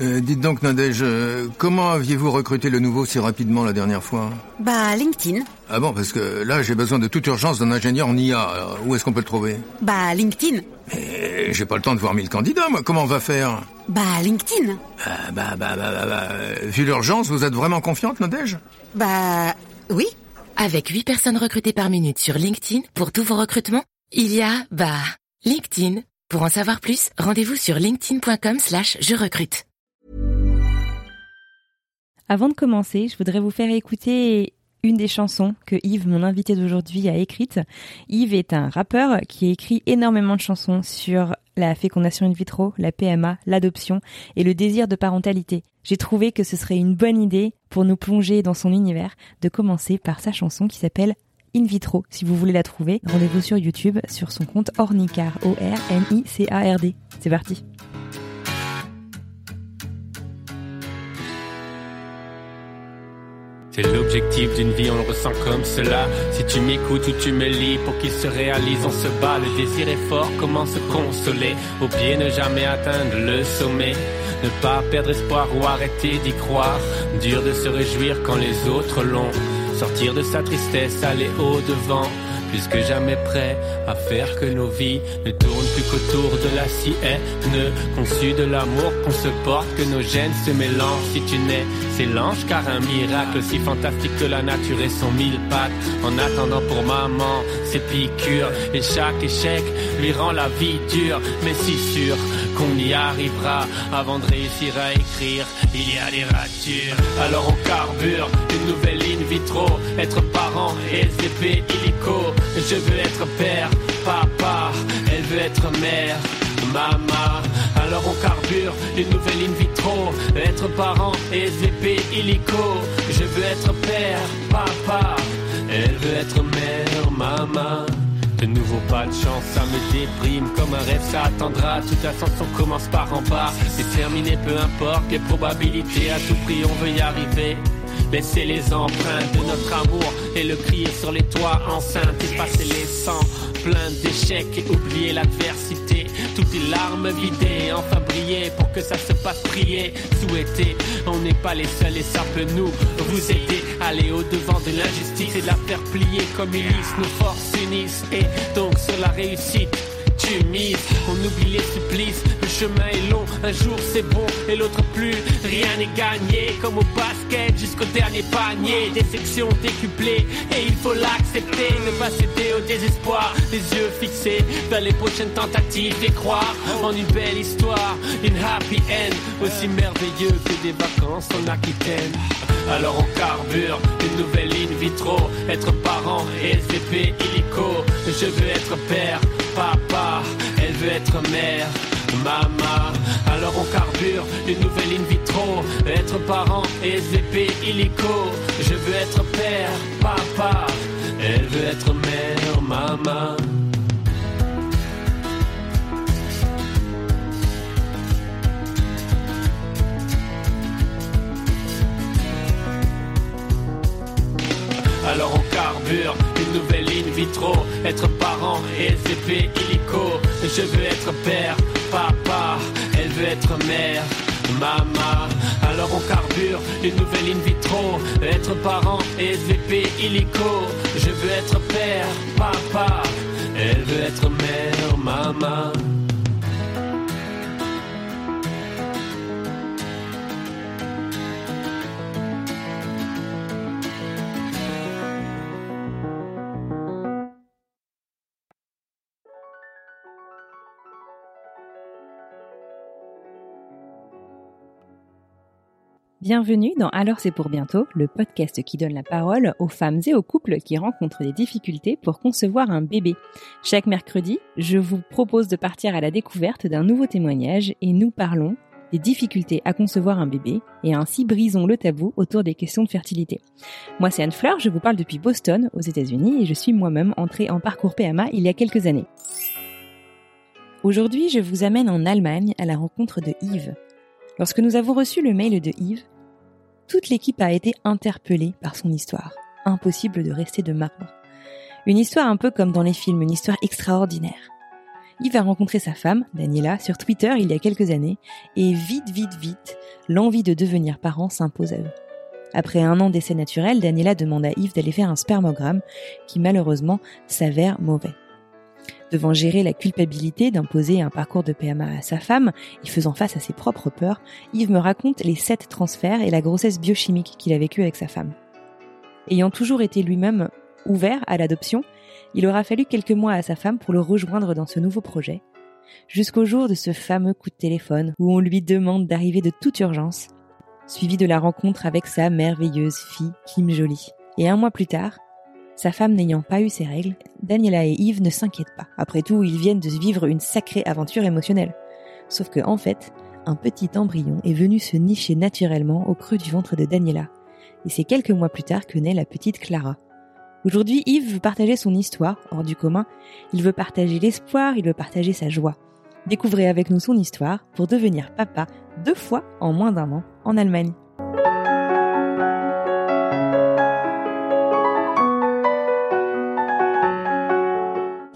Euh, dites donc, Nadège, euh, comment aviez-vous recruté le nouveau si rapidement la dernière fois? Bah, LinkedIn. Ah bon, parce que là, j'ai besoin de toute urgence d'un ingénieur en IA. Alors, où est-ce qu'on peut le trouver? Bah, LinkedIn. Mais j'ai pas le temps de voir mille candidats, moi. Comment on va faire? Bah, LinkedIn. Ah, bah, bah, bah, bah, bah, euh, Vu l'urgence, vous êtes vraiment confiante, Nadège? Bah, oui. Avec 8 personnes recrutées par minute sur LinkedIn pour tous vos recrutements, il y a, bah, LinkedIn. Pour en savoir plus, rendez-vous sur linkedin.com slash je recrute. Avant de commencer, je voudrais vous faire écouter une des chansons que Yves, mon invité d'aujourd'hui, a écrites. Yves est un rappeur qui écrit énormément de chansons sur la fécondation in vitro, la PMA, l'adoption et le désir de parentalité. J'ai trouvé que ce serait une bonne idée pour nous plonger dans son univers de commencer par sa chanson qui s'appelle In vitro. Si vous voulez la trouver, rendez-vous sur YouTube sur son compte Ornicard, O-R-N-I-C-A-R-D. C'est parti. C'est l'objectif d'une vie, on le ressent comme cela. Si tu m'écoutes ou tu me lis, pour qu'il se réalise, on se bat. Le désir est fort, comment se consoler? Au pied, ne jamais atteindre le sommet. Ne pas perdre espoir ou arrêter d'y croire. Dur de se réjouir quand les autres l'ont. Sortir de sa tristesse, aller au devant plus que jamais prêt à faire que nos vies ne tournent plus qu'autour de la sienne, conçue de l'amour qu'on se porte, que nos gènes se mélangent. Si tu nais, c'est l'ange, car un miracle aussi fantastique que la nature et son mille pattes. En attendant pour maman, ses piqûres, et chaque échec lui rend la vie dure, mais si sûr qu'on y arrivera avant de réussir à écrire. Il y a des ratures, alors on carbure une nouvelle in vitro, être parent, SVP, illico. Je veux être père, papa, elle veut être mère, maman. Alors on carbure une nouvelle in vitro, être parent, SVP, illico. Je veux être père, papa, elle veut être mère, maman. De nouveau pas de chance, ça me déprime comme un rêve, ça attendra. Toute ascension commence par en bas. C'est terminé, peu importe les probabilités, à tout prix on veut y arriver. Laisser les empreintes de notre amour et le crier sur les toits enceintes, passer les sangs plein d'échecs et oublier l'adversité. Toutes les larmes vidées, enfin briller pour que ça se passe prier, souhaiter. On n'est pas les seuls et ça peut nous vous aider. Aller au devant de l'injustice et la faire plier comme. Nos forces s'unissent et donc sur la réussite tu mises. On oublie les supplices, le chemin est long, un jour c'est bon et l'autre plus. Rien n'est gagné, comme au basket jusqu'au dernier panier. Des sections décuplées et il faut l'accepter. Ne pas céder au désespoir, les yeux fixés vers les prochaines tentatives et croire en une belle histoire, une happy end aussi merveilleux que des vacances en Aquitaine. Alors on carbure une nouvelle in vitro, être parent, SVP, illico. Je veux être père, papa, elle veut être mère, maman. Alors on carbure une nouvelle in vitro, être parent, SVP, illico. Je veux être père, papa, elle veut être mère, maman. Alors on une nouvelle in vitro, être parent, SVP, illico. Je veux être père, papa, elle veut être mère, maman. Alors on carbure une nouvelle in vitro, être parent, SVP, illico. Je veux être père, papa, elle veut être mère, maman. Bienvenue dans Alors c'est pour bientôt, le podcast qui donne la parole aux femmes et aux couples qui rencontrent des difficultés pour concevoir un bébé. Chaque mercredi, je vous propose de partir à la découverte d'un nouveau témoignage et nous parlons des difficultés à concevoir un bébé et ainsi brisons le tabou autour des questions de fertilité. Moi c'est Anne Fleur, je vous parle depuis Boston aux États-Unis et je suis moi-même entrée en parcours PMA il y a quelques années. Aujourd'hui, je vous amène en Allemagne à la rencontre de Yves. Lorsque nous avons reçu le mail de Yves, toute l'équipe a été interpellée par son histoire. Impossible de rester de marbre. Une histoire un peu comme dans les films, une histoire extraordinaire. Yves a rencontré sa femme, Daniela, sur Twitter il y a quelques années, et vite, vite, vite, l'envie de devenir parent s'impose à eux. Après un an d'essai naturel, Daniela demande à Yves d'aller faire un spermogramme qui malheureusement s'avère mauvais. Devant gérer la culpabilité d'imposer un parcours de PMA à sa femme et faisant face à ses propres peurs, Yves me raconte les sept transferts et la grossesse biochimique qu'il a vécue avec sa femme. Ayant toujours été lui-même ouvert à l'adoption, il aura fallu quelques mois à sa femme pour le rejoindre dans ce nouveau projet, jusqu'au jour de ce fameux coup de téléphone où on lui demande d'arriver de toute urgence, suivi de la rencontre avec sa merveilleuse fille Kim Jolie. Et un mois plus tard, sa femme n'ayant pas eu ses règles, Daniela et Yves ne s'inquiètent pas. Après tout, ils viennent de vivre une sacrée aventure émotionnelle. Sauf que, en fait, un petit embryon est venu se nicher naturellement au creux du ventre de Daniela. Et c'est quelques mois plus tard que naît la petite Clara. Aujourd'hui, Yves veut partager son histoire, hors du commun. Il veut partager l'espoir, il veut partager sa joie. Découvrez avec nous son histoire pour devenir papa deux fois en moins d'un an en Allemagne.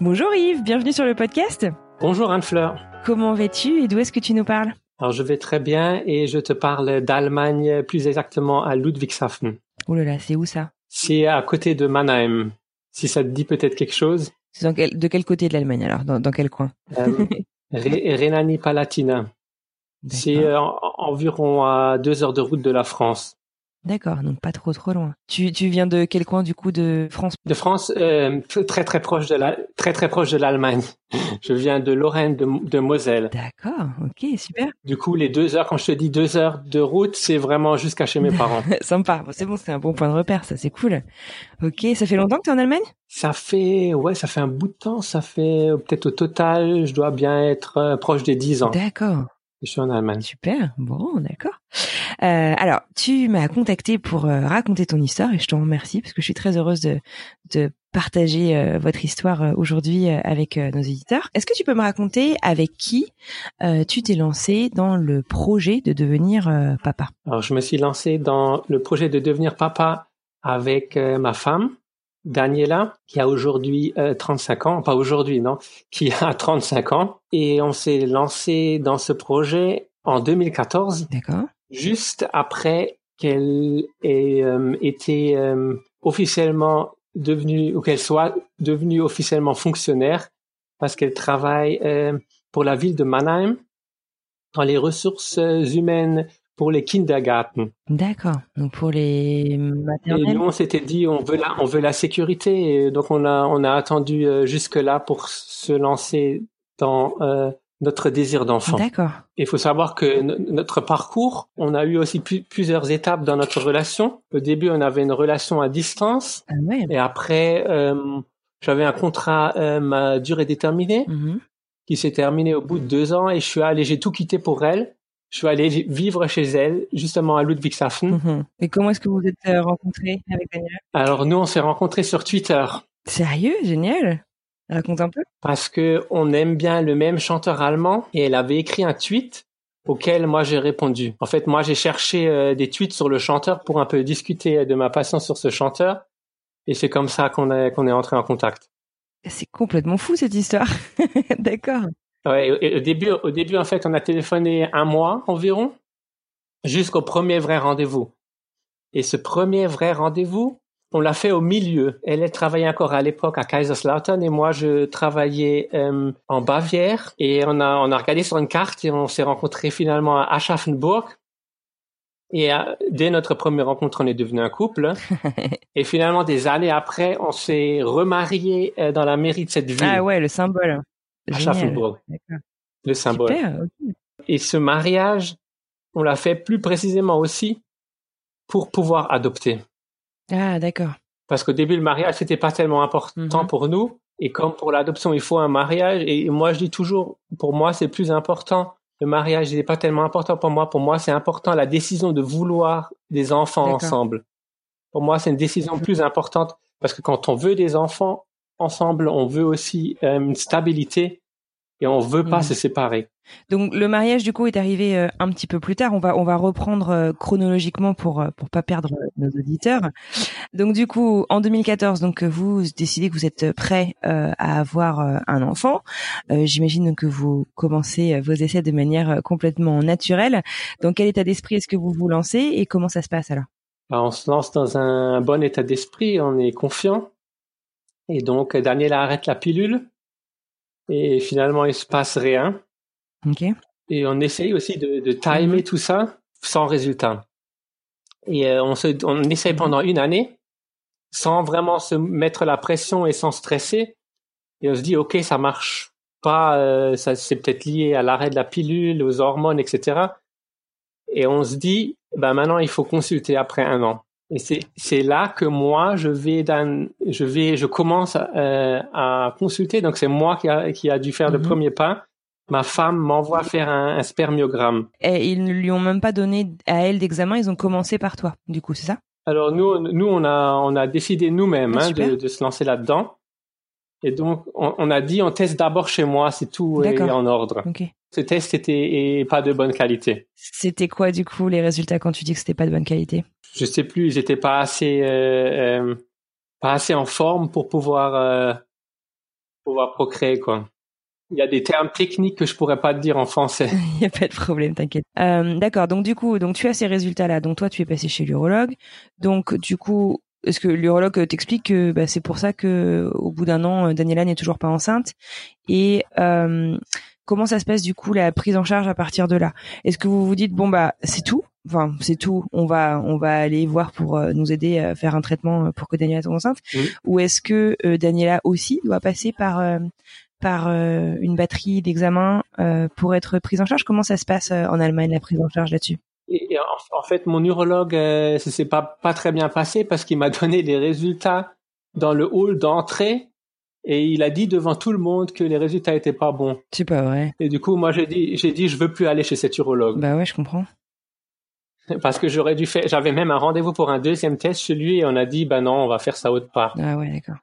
Bonjour Yves, bienvenue sur le podcast. Bonjour Anne-Fleur. Comment vas-tu et d'où est-ce que tu nous parles? Alors je vais très bien et je te parle d'Allemagne, plus exactement à Ludwigshafen. Oh là là, c'est où ça? C'est à côté de Mannheim. Si ça te dit peut-être quelque chose. C'est dans quel, de quel côté de l'Allemagne alors? Dans, dans, quel coin? Euh, Rhénanie-Palatinat. C'est euh, environ à deux heures de route de la France. D'accord, donc pas trop trop loin. Tu, tu viens de quel coin du coup de France? De France, euh, très très proche de la très très proche de l'Allemagne. Je viens de Lorraine, de, de Moselle. D'accord, ok, super. Du coup, les deux heures, quand je te dis deux heures de route, c'est vraiment jusqu'à chez mes parents. Sympa, bon, c'est bon, c'est un bon point de repère, ça c'est cool. Ok, ça fait longtemps que tu es en Allemagne? Ça fait, ouais, ça fait un bout de temps. Ça fait peut-être au total, je dois bien être euh, proche des dix ans. D'accord. Je suis en Allemagne. Super, bon, d'accord. Euh, alors, tu m'as contacté pour euh, raconter ton histoire et je te remercie parce que je suis très heureuse de, de partager euh, votre histoire euh, aujourd'hui avec nos éditeurs. Est-ce que tu peux me raconter avec qui tu t'es lancé dans le projet de devenir papa? Alors, je me suis lancé dans le projet de devenir papa avec ma femme. Daniela, qui a aujourd'hui 35 ans, pas aujourd'hui, non, qui a 35 ans. Et on s'est lancé dans ce projet en 2014. D'accord. Juste après qu'elle ait euh, été euh, officiellement devenue, ou qu'elle soit devenue officiellement fonctionnaire, parce qu'elle travaille euh, pour la ville de Mannheim dans les ressources humaines pour les kindergarten. D'accord. Donc pour les maternelles. Et nous on s'était dit on veut la on veut la sécurité et donc on a on a attendu jusque là pour se lancer dans euh, notre désir d'enfant. D'accord. Il faut savoir que notre parcours, on a eu aussi plusieurs étapes dans notre relation. Au début, on avait une relation à distance. Ah ouais. Et après, euh, j'avais un contrat euh, à durée déterminée mm-hmm. qui s'est terminé au bout de deux ans et je suis allé, j'ai tout quitté pour elle. Je suis allé vivre chez elle, justement à Ludwigshafen. Mm-hmm. Et comment est-ce que vous êtes euh, rencontrés avec Daniel? Alors nous, on s'est rencontrés sur Twitter. Sérieux, génial. Raconte un peu. Parce que on aime bien le même chanteur allemand et elle avait écrit un tweet auquel moi j'ai répondu. En fait, moi j'ai cherché euh, des tweets sur le chanteur pour un peu discuter de ma passion sur ce chanteur et c'est comme ça qu'on est qu'on est entré en contact. C'est complètement fou cette histoire. D'accord. Ouais, au début au début en fait, on a téléphoné un mois environ jusqu'au premier vrai rendez-vous. Et ce premier vrai rendez-vous, on l'a fait au milieu. Elle, travaillait encore à l'époque à Kaiserslautern et moi, je travaillais euh, en Bavière. Et on a, on a regardé sur une carte et on s'est rencontrés finalement à Aschaffenburg. Et euh, dès notre première rencontre, on est devenu un couple. et finalement, des années après, on s'est remarié euh, dans la mairie de cette ville. Ah ouais, le symbole. Aschaffenburg. Le symbole. Super, Et ce mariage, on l'a fait plus précisément aussi pour pouvoir adopter. Ah, d'accord. Parce qu'au début, le mariage, c'était pas tellement important Mhm. pour nous. Et comme pour l'adoption, il faut un mariage. Et moi, je dis toujours, pour moi, c'est plus important. Le mariage, n'est pas tellement important pour moi. Pour moi, c'est important la décision de vouloir des enfants ensemble. Pour moi, c'est une décision plus importante parce que quand on veut des enfants ensemble, on veut aussi euh, une stabilité et on veut pas Mhm. se séparer. Donc le mariage du coup est arrivé euh, un petit peu plus tard. On va on va reprendre euh, chronologiquement pour pour pas perdre nos auditeurs. Donc du coup en 2014 donc vous décidez que vous êtes prêt euh, à avoir un enfant. J'imagine que vous commencez vos essais de manière complètement naturelle. Dans quel état d'esprit est-ce que vous vous lancez et comment ça se passe alors? Alors, on se lance dans un bon état d'esprit, on est confiant. Et donc, Daniel arrête la pilule. Et finalement, il se passe rien. Ok. Et on essaye aussi de, de timer Mhm. tout ça sans résultat. Et euh, on, se, on essaye pendant une année sans vraiment se mettre la pression et sans stresser. Et on se dit, OK, ça marche pas, euh, ça c'est peut-être lié à l'arrêt de la pilule, aux hormones, etc. Et on se dit, ben maintenant, il faut consulter après un an. Et c'est c'est là que moi, je vais, dans, je vais, je commence euh, à consulter. Donc c'est moi qui a, qui a dû faire le Mhm. premier pas. Ma femme m'envoie faire un, un spermiogramme. Et ils ne lui ont même pas donné à elle d'examen. Ils ont commencé par toi. Du coup c'est ça? Alors nous, nous on a, on a décidé nous-mêmes Ah, hein, de, de se lancer là-dedans. Et donc, on, on a dit, on teste d'abord chez moi si tout est en ordre. Ok. Ce test était pas de bonne qualité. C'était quoi du coup les résultats quand tu dis que c'était pas de bonne qualité? Je sais plus, j'étais pas assez, euh, euh, pas assez en forme pour pouvoir, euh, pouvoir procréer quoi. Il y a des termes techniques que je pourrais pas te dire en français. Il y a pas de problème, t'inquiète. Euh, D'accord. Donc du coup, donc tu as ces résultats-là. Donc toi, tu es passé chez l'urologue. Donc du coup, est-ce que l'urologue euh, t'explique que bah, c'est pour ça que au bout d'un an, euh, Daniela n'est toujours pas enceinte? Et euh, comment ça se passe du coup la prise en charge à partir de là? Est-ce que vous vous dites bon bah c'est tout? Enfin c'est tout. On va on va aller voir pour euh, nous aider à faire un traitement euh, pour que Daniela tombe enceinte. Oui. Ou est-ce que euh, Daniela aussi doit passer par euh, par euh, une batterie d'examens euh, pour être prise en charge? Comment ça se passe euh, en Allemagne la prise en charge là-dessus? Et, et en, en fait, mon urologue, euh, ça s'est pas pas très bien passé parce qu'il m'a donné les résultats dans le hall d'entrée et il a dit devant tout le monde que les résultats étaient pas bons. C'est pas vrai. Et du coup, moi, j'ai dit, j'ai dit, je veux plus aller chez cet urologue Bah ouais, je comprends. parce que j'aurais dû faire. J'avais même un rendez-vous pour un deuxième test chez lui et on a dit, ben non, on va faire ça autre part. Ah ouais, d'accord.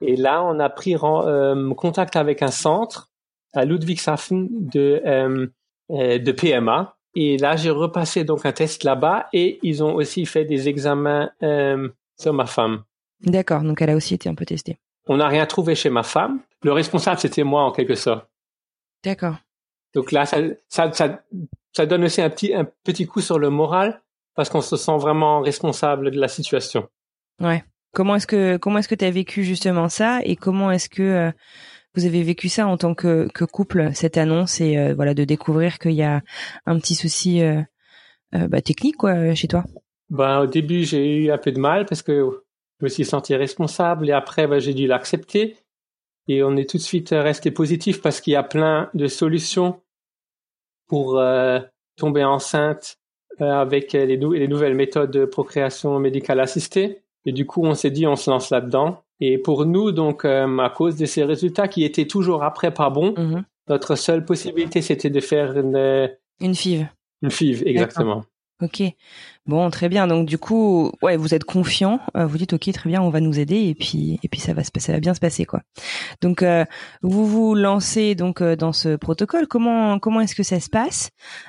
Et là, on a pris euh, contact avec un centre à Ludwigshafen de euh, euh, de PMA. Et là, j'ai repassé donc un test là-bas et ils ont aussi fait des examens euh, sur ma femme. D'accord, donc elle a aussi été un peu testée. On n'a rien trouvé chez ma femme. Le responsable, c'était moi en quelque sorte. D'accord. Donc là, ça, ça, ça, ça donne aussi un petit, un petit coup sur le moral parce qu'on se sent vraiment responsable de la situation. Ouais. Comment est-ce que comment est-ce que tu as vécu justement ça? Et comment est-ce que euh, vous avez vécu ça en tant que, que couple cette annonce? Et euh, voilà de découvrir qu'il y a un petit souci euh, bah, technique quoi chez toi. Ben, au début, j'ai eu un peu de mal parce que je me suis senti responsable et après, ben, j'ai dû l'accepter. Et on est tout de suite resté positif parce qu'il y a plein de solutions pour euh, tomber enceinte euh, avec les, nou- les nouvelles méthodes de procréation médicale assistée. Et du coup, on s'est dit, on se lance là-dedans. Et pour nous, donc, euh, à cause de ces résultats qui étaient toujours après pas bons, Mhm. notre seule possibilité, c'était de faire une, Une FIV. une FIV, exactement. Ok. Bon, très bien. Donc du coup, ouais, vous êtes confiant. euh, vous dites ok, très bien, on va nous aider et puis et puis ça va se passer, ça va bien se passer quoi. Donc euh, vous vous lancez donc euh, dans ce protocole. Comment comment est-ce que ça se passe?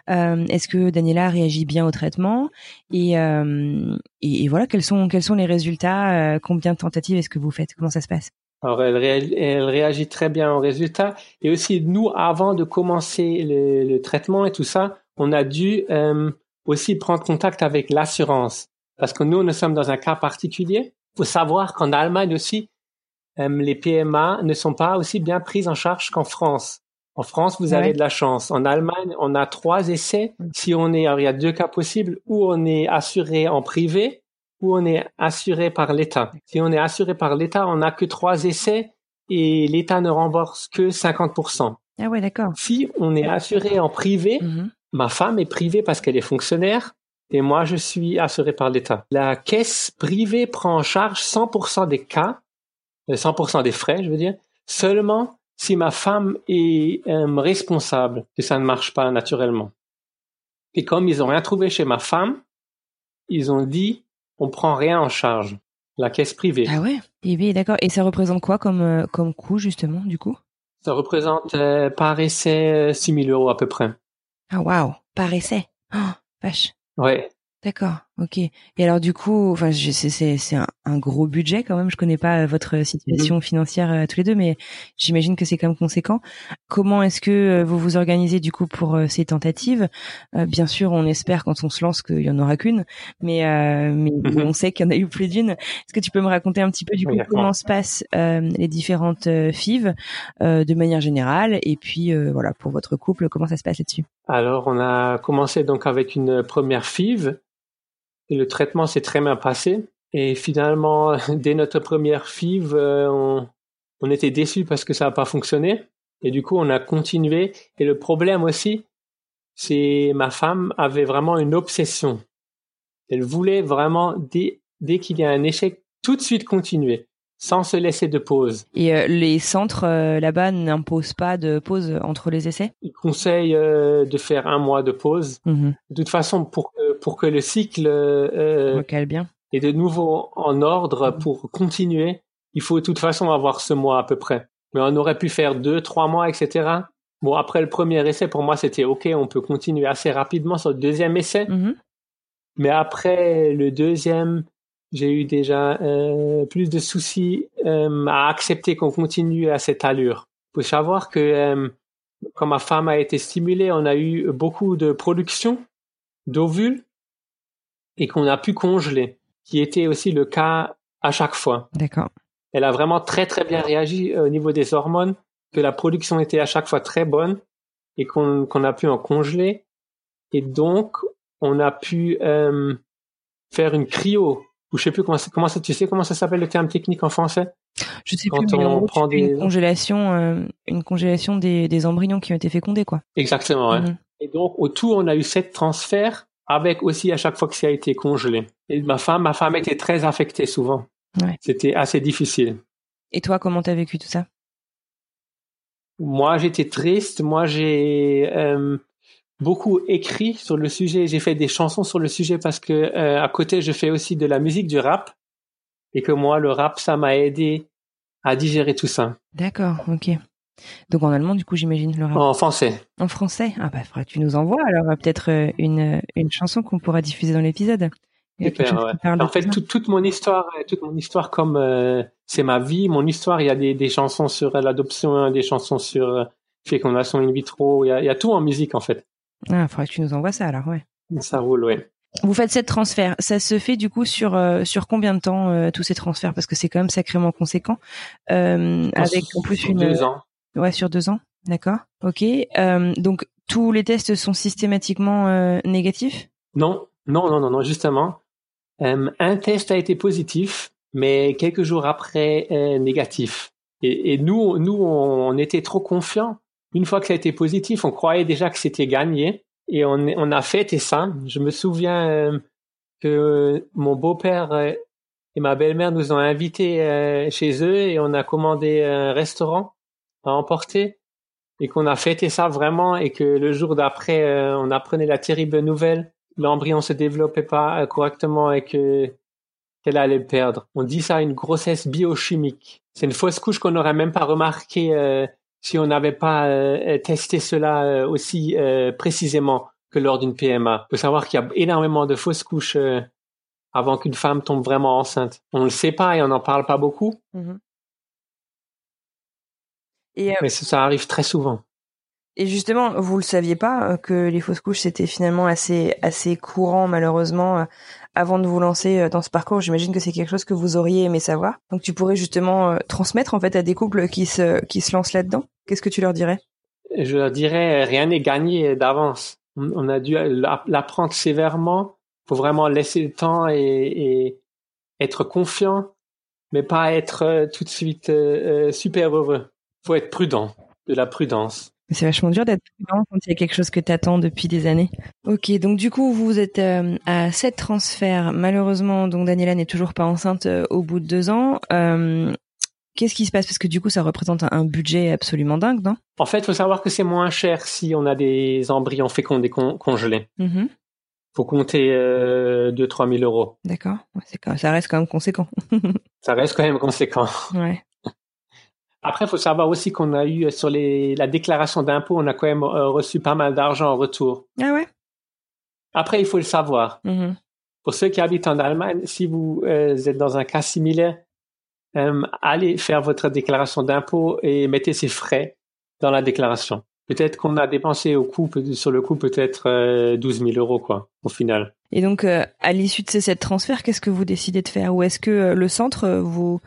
Euh, Est-ce que Daniela réagit bien au traitement? Et, et et voilà quels sont quels sont les résultats? Combien de tentatives est-ce que vous faites? Comment ça se passe? Alors, elle, elle réagit très bien aux résultats. Et aussi, nous, avant de commencer le, le traitement et tout ça, on a dû aussi prendre contact avec l'assurance. Parce que nous, nous sommes dans un cas particulier. Il faut savoir qu'en Allemagne aussi, euh, les PMA ne sont pas aussi bien prises en charge qu'en France. En France, vous avez ouais. de la chance. En Allemagne, on a trois essais. Si on est, alors il y a deux cas possibles, où on est assuré en privé, ou on est assuré par l'État. Si on est assuré par l'État, on n'a que trois essais et l'État ne rembourse que 50%. Ah ouais, d'accord. Si on est assuré en privé, Mhm. Ma femme est privée parce qu'elle est fonctionnaire et moi je suis assuré par l'État. La caisse privée prend en charge 100% des cas, euh, 100% des frais, je veux dire, seulement si ma femme est euh, responsable que ça ne marche pas naturellement. Et comme ils ont rien trouvé chez ma femme, ils ont dit on prend rien en charge. La caisse privée. Ah ouais? Et oui, d'accord. Et ça représente quoi comme euh, comme coût justement du coup? Ça représente euh, par essai 6 000 euros à peu près. Ah waouh, par essai. Oh, vache. Ouais. D'accord, ok. Et alors du coup, enfin, c'est un, un gros budget quand même. Je connais pas euh, votre situation financière euh, tous les deux, mais j'imagine que c'est quand même conséquent. Comment est-ce que euh, vous vous organisez du coup pour euh, ces tentatives? Euh, Bien sûr, on espère quand on se lance qu'il y en aura qu'une, mais euh, mais Mhm. on sait qu'il y en a eu plus d'une. Est-ce que tu peux me raconter un petit peu du coup Oui, comment se passent euh, les différentes euh, FIV euh, de manière générale, et puis euh, voilà pour votre couple, comment ça se passe là-dessus? Alors, on a commencé donc avec une première FIV le traitement s'est très bien passé. Et finalement, dès notre première FIV, euh, on, on était déçus parce que ça n'a pas fonctionné. Et du coup, on a continué. Et le problème aussi, c'est ma femme avait vraiment une obsession. Elle voulait vraiment, dès, dès qu'il y a un échec, tout de suite continuer, sans se laisser de pause. Et euh, les centres euh, là-bas n'imposent pas de pause entre les essais? Il conseille euh, de faire un mois de pause. Mhm. De toute façon, pour, que- pour que le cycle Recale bien. est de nouveau en ordre pour continuer, il faut de toute façon avoir ce mois à peu près. Mais on aurait pu faire deux, trois mois, etc. Bon, après le premier essai, pour moi, c'était OK, on peut continuer assez rapidement sur le deuxième essai. Mhm. Mais après le deuxième, j'ai eu déjà euh, plus de soucis euh, à accepter qu'on continue à cette allure. Faut savoir que euh, quand ma femme a été stimulée, on a eu beaucoup de production d'ovules et qu'on a pu congeler, qui était aussi le cas à chaque fois. D'accord. Elle a vraiment très très bien réagi euh, au niveau des hormones, que la production était à chaque fois très bonne et qu'on qu'on a pu en congeler. Et donc, on a pu euh, faire une cryo, ou je sais plus comment, ça- comment ça, tu sais comment ça s'appelle le terme technique en français? Je sais Quand plus, mais on gros, prend des- une congélation, euh, une congélation des, des embryons qui ont été fécondés, quoi. Exactement. Mhm. Et donc, au tout, on a eu sept transferts avec aussi à chaque fois que ça a été congelé. Et ma femme, ma femme était très affectée souvent. Ouais. C'était assez difficile. Et toi, comment t'as vécu tout ça? Moi, j'étais triste. Moi, j'ai euh, beaucoup écrit sur le sujet. J'ai fait des chansons sur le sujet parce que euh, à côté, je fais aussi de la musique, du rap, et que moi, le rap, ça m'a aidé à digérer tout ça D'accord, ok. Donc en allemand, du coup, j'imagine le rap. en français. En français? Ah bah, faudra que tu nous envoies alors euh, peut-être euh, une, une chanson qu'on pourra diffuser dans l'épisode. Super, ouais. En fait, tout toute, mon histoire, euh, toute mon histoire, comme euh, c'est ma vie, mon histoire, il y a des, des chansons sur euh, l'adoption, des chansons sur euh, fécondation in vitro. Il y a, il y a tout en musique en fait. Ah, faudra que tu nous envoies ça alors, ouais. Ça roule, ouais. Vous faites sept transferts. Ça se fait du coup sur euh, sur combien de temps euh, tous ces transferts? Parce que c'est quand même sacrément conséquent. Euh, avec en plus Sur une deux ans. ouais sur deux ans. D'accord. Ok. Donc tous les tests sont systématiquement négatifs? Non, non, non, non, non, justement. Un test a été positif, mais quelques jours après, négatif. Et, et nous, nous, on était trop confiants. Une fois que ça a été positif, on croyait déjà que c'était gagné. Et on, on a fêté ça. Je me souviens euh, que mon beau-père euh, et ma belle-mère nous ont invités euh, chez eux et on a commandé un restaurant à emporter et qu'on a fêté ça vraiment et que le jour d'après, on apprenait la terrible nouvelle l'embryon se développait pas correctement et que qu'elle allait perdre. On dit ça une grossesse biochimique. C'est une fausse couche qu'on n'aurait même pas remarqué si on n'avait pas euh, testé cela euh, aussi euh, précisément que lors d'une PMA. Il faut savoir qu'il y a énormément de fausses couches avant qu'une femme tombe vraiment enceinte. On le sait pas et on n'en parle pas beaucoup, Et, euh, mais ça, ça arrive très souvent. et justement, vous le saviez pas que les fausses couches c'était finalement assez assez courant malheureusement avant de vous lancer euh, dans ce parcours. J'imagine que c'est quelque chose que vous auriez aimé savoir. Donc tu pourrais justement euh, transmettre en fait à des couples qui se qui se lancent là-dedans. Qu'est-ce que tu leur dirais? Je leur dirais, rien n'est gagné d'avance. On, a dû l'app- l'apprendre sévèrement. faut vraiment laisser le temps et, être confiant, mais pas être euh, tout de suite super heureux. faut être prudent, de la prudence. Mais C'est vachement dur d'être prudent quand il y a quelque chose que tu attends depuis des années. Ok, donc du coup, vous êtes euh, à sept transferts. Malheureusement, donc Daniela n'est toujours pas enceinte euh, au bout de deux ans. Euh, Qu'est-ce qui se passe? Parce que du coup, ça représente un, un budget absolument dingue, non? En fait, faut savoir que c'est moins cher si on a des embryons fécondés con- congelés. Mhm. faut compter euh, 2-3 000 euros. D'accord, Ouais, ça reste quand même conséquent. Ça reste quand même conséquent. Ouais. Après, il faut savoir aussi qu'on a eu sur les, la déclaration d'impôt, on a quand même euh, reçu pas mal d'argent en retour. Ah ouais? Après, il faut le savoir. Mhm. Pour ceux qui habitent en Allemagne, si vous euh, êtes dans un cas similaire, euh, allez faire votre déclaration d'impôt et mettez ces frais dans la déclaration. Peut-être qu'on a dépensé au coup, sur le coup, peut-être euh, 12 000 euros, quoi, au final. Et donc, euh, à l'issue de ces sept transferts, qu'est-ce que vous décidez de faire? Ou est-ce que euh, le centre euh, vous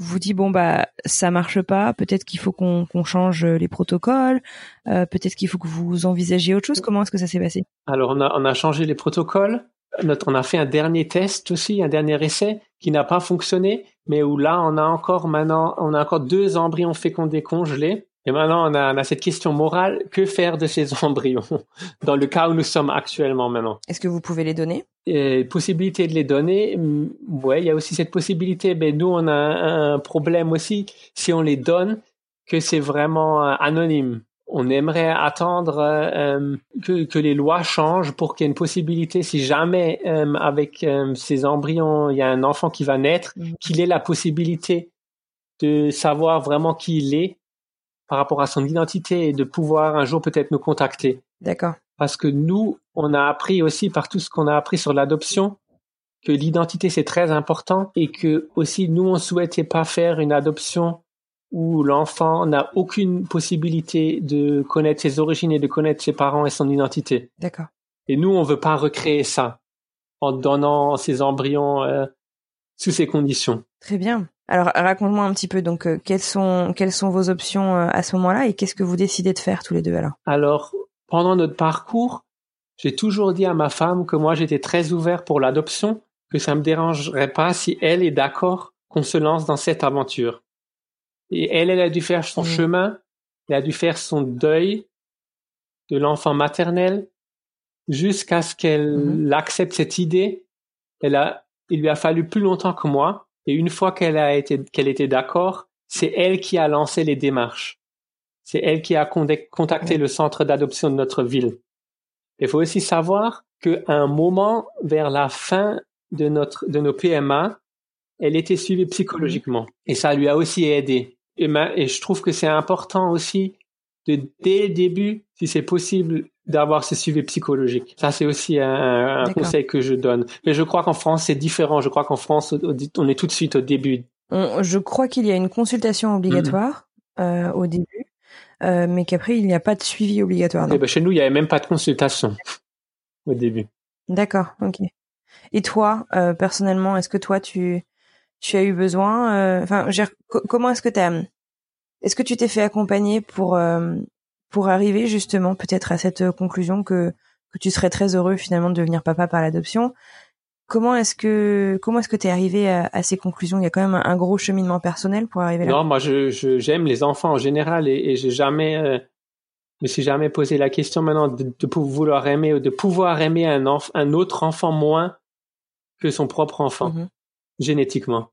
vous dit bon bah ça marche pas, peut-être qu'il faut qu'on qu'on change les protocoles, euh, peut-être qu'il faut que vous envisagiez autre chose. Comment est-ce que ça s'est passé? Alors, on a, on a changé les protocoles. Notre, on a fait un dernier test aussi, un dernier essai qui n'a pas fonctionné, mais où là, on a encore maintenant, on a encore deux embryons fécondés congelés. Et maintenant, on a, on a cette question morale que faire de ces embryons dans le cas où nous sommes actuellement maintenant? Est-ce que vous pouvez les donner? Et possibilité de les donner, mm, ouais, il y a aussi cette possibilité. Mais nous, on a un, un problème aussi si on les donne que c'est vraiment euh, anonyme. On aimerait attendre euh, euh, que, que les lois changent pour qu'il y ait une possibilité, si jamais euh, avec euh, ces embryons, il y a un enfant qui va naître, Mhm. qu'il ait la possibilité de savoir vraiment qui il est par rapport à son identité et de pouvoir un jour peut-être nous contacter D'accord. parce que nous, on a appris aussi par tout ce qu'on a appris sur l'adoption que l'identité c'est très important et que aussi nous on souhaitait pas faire une adoption où l'enfant n'a aucune possibilité de connaître ses origines et de connaître ses parents et son identité. D'accord. Et nous on veut pas recréer ça en donnant ces embryons euh, sous ces conditions. Très bien. Alors raconte-moi un petit peu donc euh, quelles sont quelles sont vos options euh, à ce moment-là et qu'est-ce que vous décidez de faire tous les deux alors? Alors, pendant notre parcours, j'ai toujours dit à ma femme que moi j'étais très ouvert pour l'adoption, que ça me dérangerait pas si elle est d'accord qu'on se lance dans cette aventure. Et elle, elle a dû faire son Mhm. chemin, elle a dû faire son deuil de l'enfant maternel jusqu'à ce qu'elle Mhm. accepte cette idée. Elle a, il lui a fallu plus longtemps que moi. Et une fois qu'elle a été, qu'elle était d'accord, c'est elle qui a lancé les démarches. C'est elle qui a contacté le centre d'adoption de notre ville. Il faut aussi savoir qu'à un moment, vers la fin de notre, de nos PMA, elle était suivie psychologiquement. Et ça lui a aussi aidé. Et, ma- et je trouve que c'est important aussi de, dès le début, si c'est possible, d'avoir ce suivi psychologique. Ça, c'est aussi un, conseil que je donne. Mais je crois qu'en France, c'est différent. Je crois qu'en France, on est tout de suite au début. On- Je crois qu'il y a une consultation obligatoire euh, au début, euh, mais qu'après il n'y a pas de suivi obligatoire. Et ben, chez nous, il n'y avait même pas de consultation au début. D'accord, ok. Et toi, euh, personnellement, est-ce que toi tu tu as eu besoin Enfin, comment est-ce que t'as Est-ce que tu t'es fait accompagner pour euh, pour arriver justement peut-être à cette euh, conclusion que que tu serais très heureux finalement de devenir papa par l'adoption? Comment est-ce que comment est-ce que t'es arrivé à, à ces conclusions? Il y a quand même un, un gros cheminement personnel pour arriver là. Non, moi, je, je- j'aime les enfants en général et, et j'ai jamais, euh, me suis jamais posé la question maintenant de, vouloir aimer ou de pouvoir aimer un, enf- un autre enfant moins que son propre enfant, Mhm. génétiquement.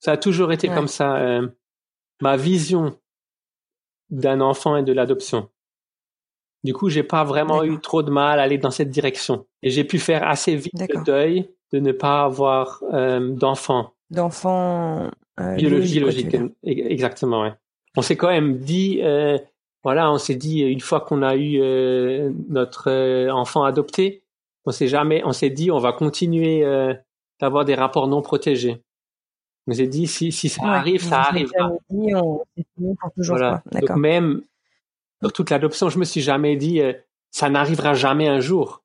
Ça a toujours été Ouais. comme ça, euh, ma vision d'un enfant et de l'adoption. Du coup, j'ai pas vraiment eu trop de mal à aller dans cette direction. Et j'ai pu faire assez vite le deuil de ne pas avoir euh, d'enfant. D'enfants euh, biologie, biologiques, quoi, tu veux biologique, e- exactement. Ouais. On s'est quand même dit, euh, voilà, on s'est dit une fois qu'on a eu euh, notre euh, enfant adopté, on s'est jamais, on s'est dit, on va continuer euh, d'avoir des rapports non protégés. S'est dit, si si ça Ouais, arrive, ça arrive. dit, on- pour toujours. Voilà. D'accord. Donc même sur toute l'adoption, je me suis jamais dit, euh, ça n'arrivera jamais un jour.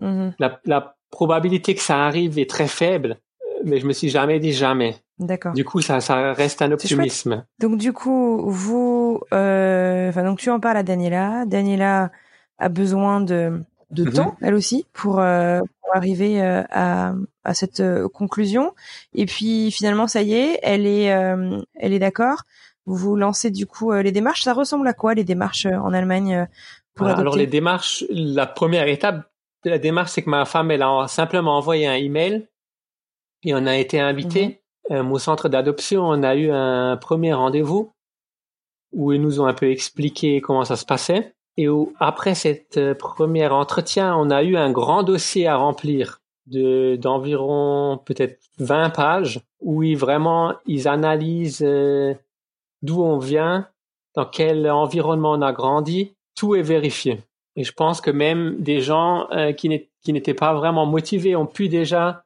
Mhm. La, la probabilité que ça arrive est très faible, mais je me suis jamais dit jamais. D'accord. Du coup, ça, ça reste un optimisme. Donc du coup, vous, euh, enfin donc tu en parles à Daniela. Daniela a besoin de de Mhm. temps, elle aussi, pour, euh, pour arriver euh, à à cette euh, conclusion. Et puis finalement, ça y est, elle est euh, elle est d'accord. Vous vous lancez du coup les démarches. Ça ressemble à quoi les démarches en Allemagne pour alors adopter les démarches, la première étape de la démarche, c'est que ma femme, elle a simplement envoyé un email et on a été invité euh, au centre d'adoption. On a eu un premier rendez-vous où ils nous ont un peu expliqué comment ça se passait. Et où, après cet euh, premier entretien, on a eu un grand dossier à remplir de d'environ peut-être 20 pages où ils vraiment ils analysent euh, d'où on vient, dans quel environnement on a grandi, tout est vérifié. Et je pense que même des gens euh, qui n'étaient pas vraiment motivés ont pu déjà,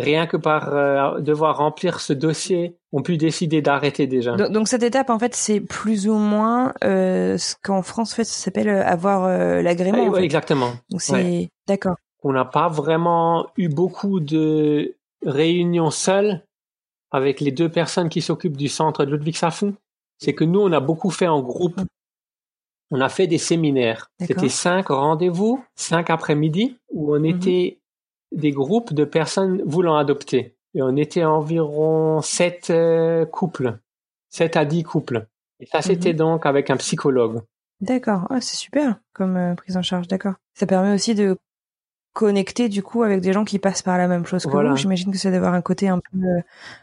rien que par euh, devoir remplir ce dossier, ont pu décider d'arrêter déjà. Donc, donc, cette étape, en fait, c'est plus ou moins euh, ce qu'en France, fait, ça s'appelle avoir l'agrément. Oui, exactement. Donc c'est d'accord. On n'a pas vraiment eu beaucoup de réunions seules avec les deux personnes qui s'occupent du centre de Ludwigshafen. C'est que nous, on a beaucoup fait en groupe on a fait des séminaires. C'était cinq rendez-vous, cinq après-midi, où on mhm. était des groupes de personnes voulant adopter. Et on était environ sept euh, couples, sept à dix couples. Et ça, c'était mhm. donc avec un psychologue. D'accord, ah, c'est super comme euh, prise en charge, d'accord. Ça permet aussi de connecter du coup avec des gens qui passent par la même chose que vous. J'imagine que ça doit avoir un côté un peu euh,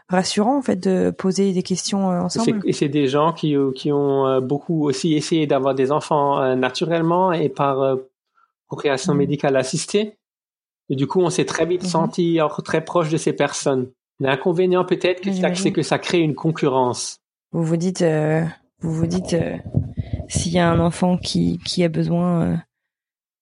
rassurant en fait de poser des questions euh, ensemble. Et c'est des gens qui, qui ont beaucoup aussi essayé d'avoir des enfants naturellement et par procréation mmh. médicale assistée. Et du coup, on s'est très vite mmh senti très proche de ces personnes. L'inconvénient peut-être, c'est que ça crée une concurrence. Vous vous dites, vous vous dites, s'il y a un enfant qui, qui a besoin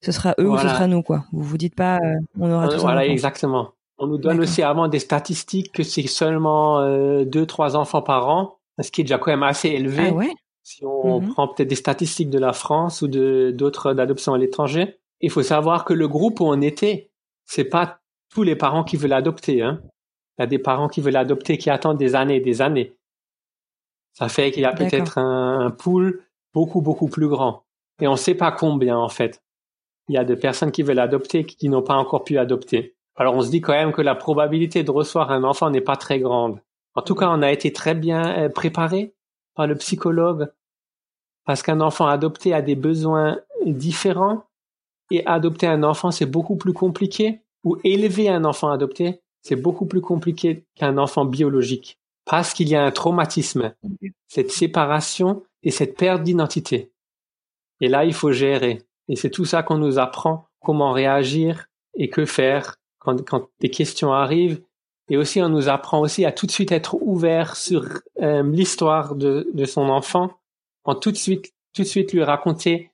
ce sera eux ou ce sera nous quoi. Vous vous dites pas euh, on aura tous Voilà exactement. On nous donne aussi avant des statistiques que c'est seulement euh, deux trois enfants par an, ce qui est déjà quand même assez élevé. Ah ouais? Si on mhm. prend peut-être des statistiques de la France ou de d'autres d'adoption à l'étranger, il faut savoir que le groupe où on était, c'est pas tous les parents qui veulent adopter. Hein. Il y a des parents qui veulent adopter qui attendent des années et des années. Ça fait qu'il y a peut-être un, un pool beaucoup beaucoup plus grand. Et on ne sait pas combien en fait il y a des personnes qui veulent adopter qui n'ont pas encore pu adopter. Alors on se dit quand même que la probabilité de recevoir un enfant n'est pas très grande. En tout cas, on a été très bien euh, préparé par le psychologue parce qu'un enfant adopté a des besoins différents et adopter un enfant, c'est beaucoup plus compliqué ou élever un enfant adopté, c'est beaucoup plus compliqué qu'un enfant biologique parce qu'il y a un traumatisme, cette séparation et cette perte d'identité. Et là, il faut gérer. Et c'est tout ça qu'on nous apprend, comment réagir et que faire quand, quand des questions arrivent. Et aussi, on nous apprend aussi à tout de suite être ouvert sur euh, l'histoire de, de son enfant, en tout de suite, tout de suite lui raconter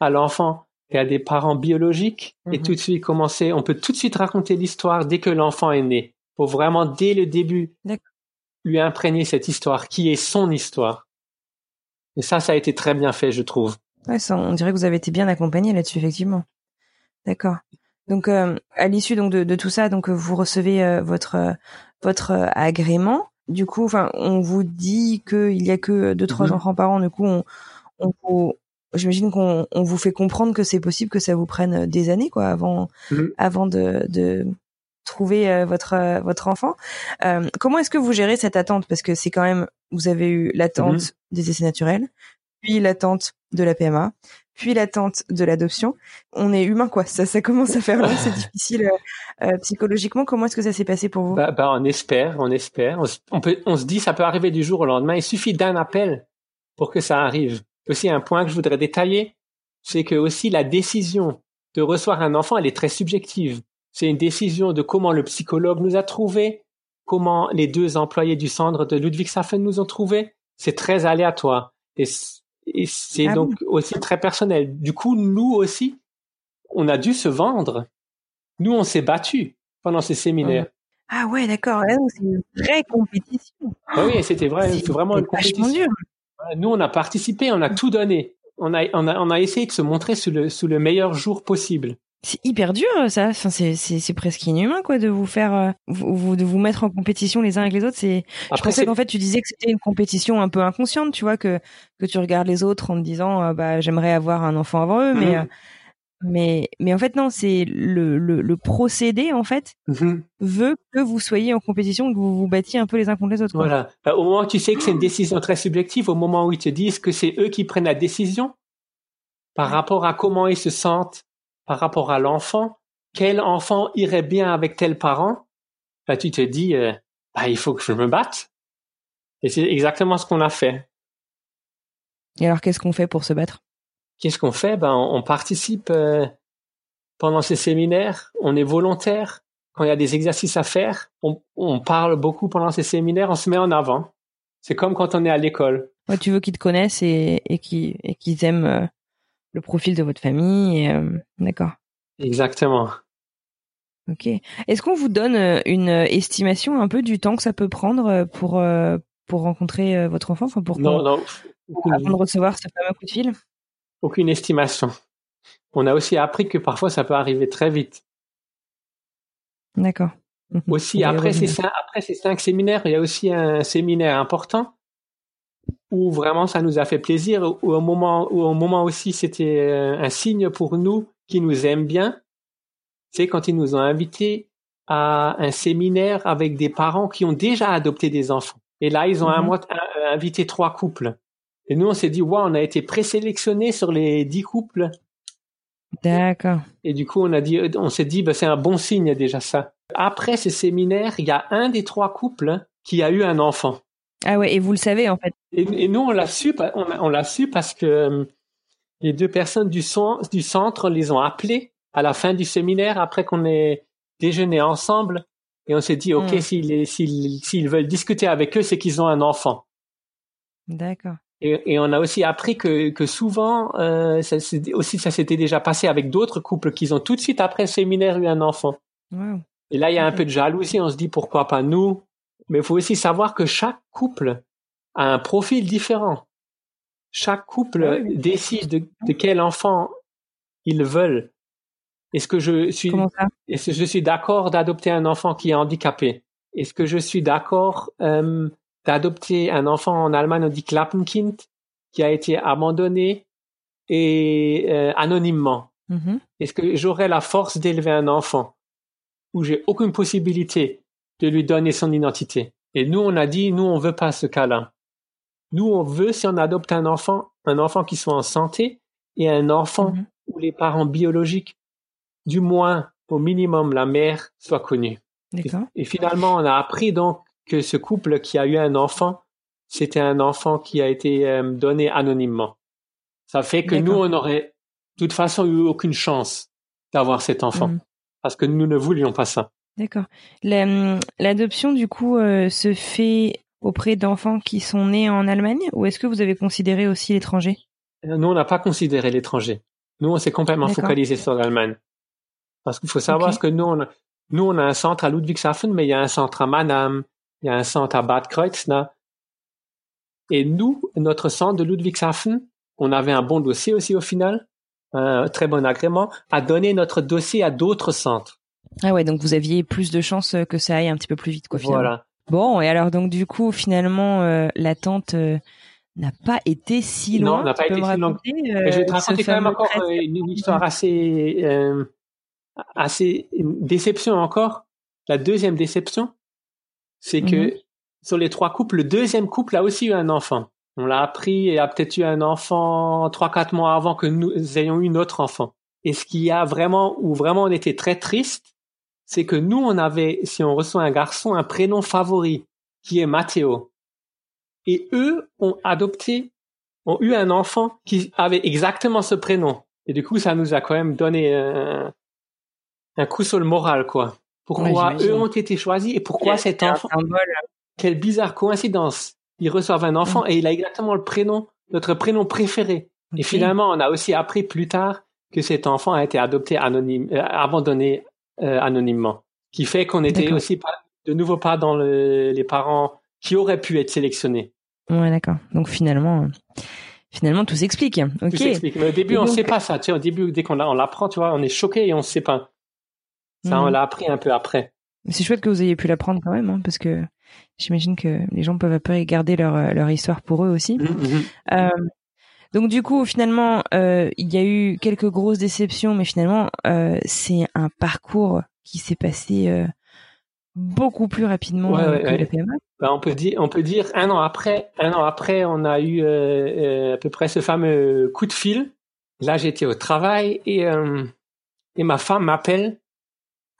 à l'enfant qu'il y a des parents biologiques et mhm. tout de suite commencer. On peut tout de suite raconter l'histoire dès que l'enfant est né. Faut vraiment dès le début lui imprégner cette histoire qui est son histoire. Et ça, ça a été très bien fait, je trouve. Ouais, ça, on dirait que vous avez été bien accompagné là-dessus, effectivement. D'accord. Donc, euh, à l'issue donc de, de, tout ça, donc vous recevez euh, votre euh, votre agrément. Du coup, enfin, on vous dit qu'il y a que deux trois mhm. enfants par an. Du coup, on, on j'imagine qu'on on vous fait comprendre que c'est possible que ça vous prenne des années, quoi, avant mhm. avant de, de trouver votre votre enfant. comment est-ce que vous gérez cette attente? Parce que c'est quand même, vous avez eu l'attente mhm. des essais naturels, puis l'attente de la PMA, puis l'attente de l'adoption. On est humain, quoi. Ça, ça commence à faire long, c'est difficile euh, euh, psychologiquement. Comment est-ce que ça s'est passé pour vous? Bah, bah, on espère, on espère. On, peut, on se dit, ça peut arriver du jour au lendemain. Il suffit d'un appel pour que ça arrive. Aussi, un point que je voudrais détailler, c'est que aussi la décision de recevoir un enfant, elle est très subjective. C'est une décision de comment le psychologue nous a trouvé, comment les deux employés du centre de Ludwigshafen nous ont trouvé. C'est très aléatoire. Et c'est ah donc aussi très personnel. Du coup, nous aussi, on a dû se vendre. Nous, on s'est battu pendant ces séminaires. Ah ouais, d'accord. C'est une vraie compétition. Ah oui, c'était vrai, c'est vraiment une compétition. Dur. Nous, on a participé, on a tout donné. On a, on a, on a essayé de se montrer sous le, sous le meilleur jour possible c'est hyper dur ça enfin c'est c'est presque inhumain quoi de vous faire euh, vous, de vous mettre en compétition les uns avec les autres c'est je pensais qu'en fait tu disais que c'était une compétition un peu inconsciente tu vois que que tu regardes les autres en te disant euh, bah j'aimerais avoir un enfant avant eux mais mmh. euh, mais mais en fait non c'est le, le, le procédé en fait mmh. veut que vous soyez en compétition que vous vous battiez un peu les uns contre les autres voilà bah, au moment où tu sais que c'est une décision très subjective au moment où ils te disent que c'est eux qui prennent la décision par rapport à comment ils se sentent par rapport à l'enfant, quel enfant irait bien avec tel parent, bah, tu te dis, euh, bah, il faut que je me batte. Et c'est exactement ce qu'on a fait. Et alors, qu'est-ce qu'on fait pour se battre? Qu'est-ce qu'on fait? Ben, on, participe euh, pendant ces séminaires. On est volontaire. quand il y a des exercices à faire, on, on parle beaucoup pendant ces séminaires, on se met en avant. C'est comme quand on est à l'école. Ouais, tu veux qu'ils te connaissent et, et qu'ils aiment euh, le profil de votre famille. euh, D'accord. Exactement. Ok. Est-ce qu'on vous donne une estimation un peu du temps que ça peut prendre pour pour rencontrer votre enfant, enfin pour Non, non, avant de recevoir ce fameux coup de fil? Aucune estimation. On a aussi appris que parfois ça peut arriver très vite. D'accord. Mhm. Aussi, après ces, cinq, après ces cinq séminaires, il y a aussi un séminaire important où vraiment ça nous a fait plaisir, où au moment, où au moment aussi c'était euh, un signe pour nous qui nous aiment bien. C'est quand ils nous ont invités à un séminaire avec des parents qui ont déjà adopté des enfants. Et là, ils ont Mhm. un- invité trois couples. Et nous, on s'est dit, waouh, on a été présélectionnés sur les dix couples. D'accord. Et du coup, on a dit, on s'est dit, bah, c'est un bon signe déjà ça. Après ce séminaire, il y a un des trois couples qui a eu un enfant. Ah ouais, et vous le savez en fait. Et, et nous, on l'a su, on, l'a su parce que euh, les deux personnes du, son- du centre les ont appelés à la fin du séminaire après qu'on ait déjeuné ensemble. Et on s'est dit, OK, Mm. s'ils, s'ils veulent discuter avec eux, c'est qu'ils ont un enfant. D'accord. Et, et on a aussi appris que, que souvent, euh, ça, c'est- aussi, ça s'était déjà passé avec d'autres couples qui ont tout de suite après le séminaire eu un enfant. Wow. Et là, il y a un peu de jalousie. On se dit pourquoi pas nous. Mais il faut aussi savoir que chaque couple a un profil différent. Chaque couple Ah oui. décide de, de quel enfant ils veulent. Est-ce que je suis, Comment ça? est-ce que je suis d'accord d'adopter un enfant qui est handicapé? Est-ce que je suis d'accord euh, d'adopter un enfant en Allemagne, on dit Klappenkind, qui a été abandonné et euh, anonymement? Mhm. Est-ce que j'aurais la force d'élever un enfant où j'ai aucune possibilité de lui donner son identité? Et nous, on a dit, nous, on veut pas ce cas-là. Nous, on veut, si on adopte un enfant, un enfant qui soit en santé et un enfant Mhm. où les parents biologiques, du moins au minimum la mère, soit connue. Et, D'accord. et finalement, on a appris donc que ce couple qui a eu un enfant, c'était un enfant qui a été euh, donné anonymement. Ça fait que nous, on aurait de toute façon eu aucune chance d'avoir cet enfant Mhm. parce que nous ne voulions pas ça. D'accord. Hum, L'adoption du coup euh, se fait auprès d'enfants qui sont nés en Allemagne ou est-ce que vous avez considéré aussi l'étranger? Nous, on n'a pas considéré l'étranger. Nous, on s'est complètement focalisé sur l'Allemagne. Parce qu'il faut savoir que nous on, a, nous, on a un centre à Ludwigshafen, mais il y a un centre à Mannheim, il y a un centre à Bad Kreuznach. Et nous, notre centre de Ludwigshafen, on avait un bon dossier aussi au final, un très bon agrément, à donner notre dossier à d'autres centres. Ah ouais, donc vous aviez plus de chances euh, que ça aille un petit peu plus vite quoi finalement. Voilà. Bon, et alors donc du coup finalement euh, l'attente euh, n'a pas été si Non, loin. n'a pas été si Mais je vais te euh, raconter quand même encore euh, une, histoire assez, euh, assez une déception encore. La deuxième déception, c'est que sur les trois couples, le deuxième couple a aussi eu un enfant. On l'a appris et a peut-être eu un enfant trois, quatre mois avant que nous ayons eu notre enfant. Et ce qui a vraiment, où vraiment on était très triste, c'est que nous, on avait, si on reçoit un garçon, un prénom favori, qui est Matteo. Et eux ont adopté, ont eu un enfant qui avait exactement ce prénom. Et du coup, ça nous a quand même donné un, un coup sur le moral, quoi. Pourquoi Ouais, eux ont été choisis et pourquoi cet enfant, quelle bizarre coïncidence. Ils reçoivent un enfant et il a exactement le prénom, notre prénom préféré. Et finalement, on a aussi appris plus tard que cet enfant a été adopté anonyme, euh, abandonné euh, anonymement. Qui fait qu'on était aussi pas, de nouveau pas dans le- les parents qui auraient pu être sélectionnés. Ouais, d'accord. Donc finalement, finalement tout s'explique. Ok. Tout s'explique. Mais au début, Et on donc- sait pas ça. Tu sais, au début, dès qu'on l'a- on l'apprend, tu vois, on est choqué et on sait pas. Ça, on Mhm. l'a appris un peu après. C'est chouette que vous ayez pu l'apprendre quand même, hein, parce que j'imagine que les gens peuvent après garder leur euh, leur histoire pour eux aussi. Mhm. Euh, donc du coup, finalement, euh, il y a eu quelques grosses déceptions, mais finalement, euh, c'est un parcours qui s'est passé beaucoup plus rapidement Ouais, ouais, que ouais. le PMA. Ben, on peut dire, on peut dire un an après, un an après, on a eu à peu près ce fameux coup de fil. Là, j'étais au travail et et ma femme m'appelle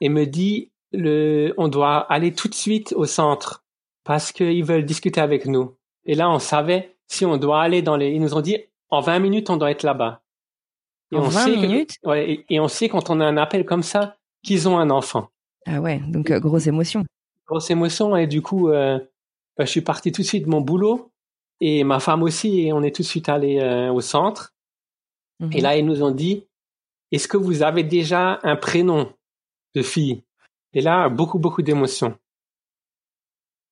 et me dit le, on doit aller tout de suite au centre parce qu'ils veulent discuter avec nous. Et là, on savait si on doit aller dans les. Ils nous ont dit en 20 minutes, on doit être là-bas. Et En on 20 sait que- minutes? Ouais, et, et on sait quand on a un appel comme ça qu'ils ont un enfant. Ah ouais, donc euh, grosse émotion. Grosse émotion et du coup, euh, bah, je suis parti tout de suite de mon boulot et ma femme aussi et on est tout de suite allé euh, au centre. Mhm. Et là, ils nous ont dit, est-ce que vous avez déjà un prénom? De fille Et là, beaucoup, beaucoup d'émotions.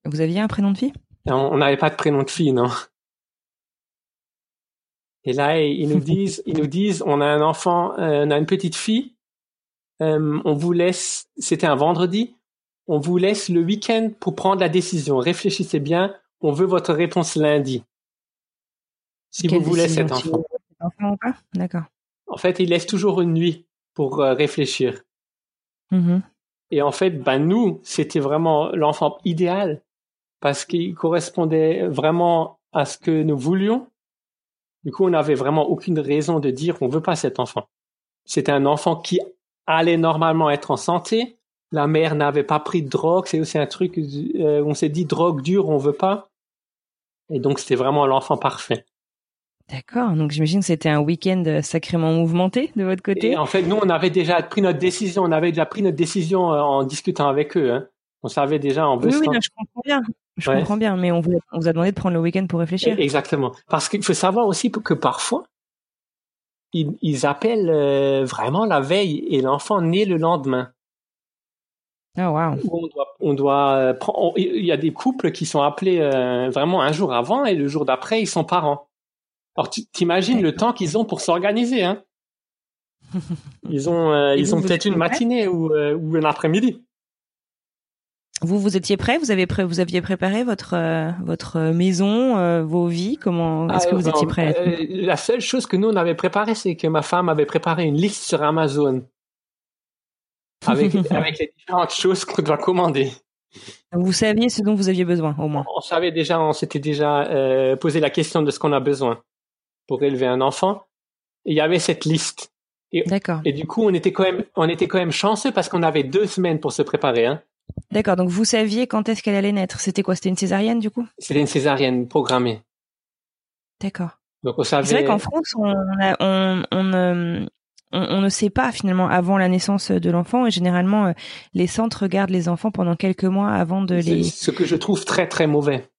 Vous aviez un prénom de fille? On n'avait pas de prénom de fille, non. Et là, ils nous disent, ils nous disent, on a un enfant, euh, on a une petite fille. euh, on vous laisse, c'était un vendredi, on vous laisse le week-end pour prendre la décision. Réfléchissez bien, on veut votre réponse lundi. Si Quelle vous voulez cet enfant? cet D'accord. En fait, ils laissent toujours une nuit pour euh, réfléchir. Mhm. Et en fait, ben nous, c'était vraiment l'enfant idéal parce qu'il correspondait vraiment à ce que nous voulions. Du coup, on n'avait vraiment aucune raison de dire on veut pas cet enfant. C'était un enfant qui allait normalement être en santé. La mère n'avait pas pris de drogue. C'est aussi un truc, euh, on s'est dit drogue dure, on veut pas. Et donc, c'était vraiment l'enfant parfait. D'accord. Donc j'imagine que c'était un week-end euh, sacrément mouvementé de votre côté. Et en fait, nous, on avait déjà pris notre décision. On avait déjà pris notre décision euh, en discutant avec eux. Hein. On savait déjà en oui, oui, non, je comprends bien. Je Ouais. comprends bien, mais on vous, a, on vous a demandé de prendre le week-end pour réfléchir. Exactement. Parce qu'il faut savoir aussi que parfois, ils, ils appellent euh, vraiment la veille et l'enfant naît le lendemain. Ah waouh. Où on doit, on doit il y a des couples qui sont appelés euh, vraiment un jour avant et le jour d'après, ils sont parents. Alors, tu t'imagines le temps qu'ils ont pour s'organiser, hein? Ils ont, euh, ils vous, ont peut-être étiez une matinée ou, euh, ou un après-midi. Vous vous étiez prêt Vous avez pré- vous aviez préparé votre euh, votre maison, vos vies? Comment est-ce que Ah, vous étiez non, prêt La seule chose que nous on avait préparée, c'est que ma femme avait préparé une liste sur Amazon. Avec, avec les différentes choses qu'on doit commander. Vous saviez ce dont vous aviez besoin, au moins? On savait déjà, on s'était déjà euh, posé la question de ce qu'on a besoin pour élever un enfant. Et il y avait cette liste. D'accord. Et du coup, on était quand même, on était quand même chanceux parce qu'on avait deux semaines pour se préparer. Hein. D'accord. Donc vous saviez quand est-ce qu'elle allait naître? C'était quoi? C'était une césarienne du coup? C'était une césarienne programmée. D'accord. Donc on savait. C'est vrai qu'en France, on, a- on, on, euh, on, on ne sait pas finalement avant la naissance de l'enfant et généralement euh, les centres gardent les enfants pendant quelques mois avant de les. ce que je trouve très très mauvais.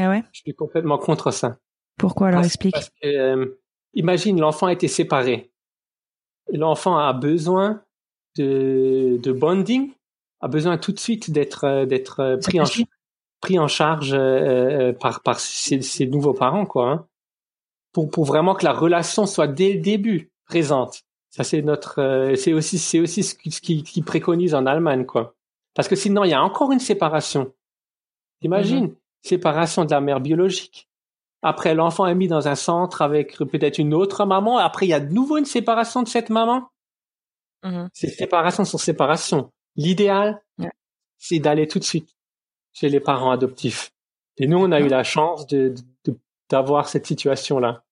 Ah ouais? Je suis complètement contre ça. Pourquoi alors Parce- explique Parce que, euh, imagine, l'enfant a été séparé. L'enfant a besoin de, de bonding, a besoin tout de suite d'être euh, d'être euh, pris en S'attacher. pris en charge euh, par par ses, ses nouveaux parents, quoi. Hein, pour pour vraiment que la relation soit dès le début présente. Ça c'est notre euh, c'est aussi c'est aussi ce qui- ce qu'ils qui préconisent en Allemagne, quoi. Parce que sinon il y a encore une séparation. T'imagines séparation de la mère biologique. Après, l'enfant est mis dans un centre avec peut-être une autre maman. Après, il y a de nouveau une séparation de cette maman. Mhm. C'est séparation sur séparation. L'idéal, Ouais. c'est d'aller tout de suite chez les parents adoptifs. Et nous, on a eu la chance de, d'avoir cette situation-là.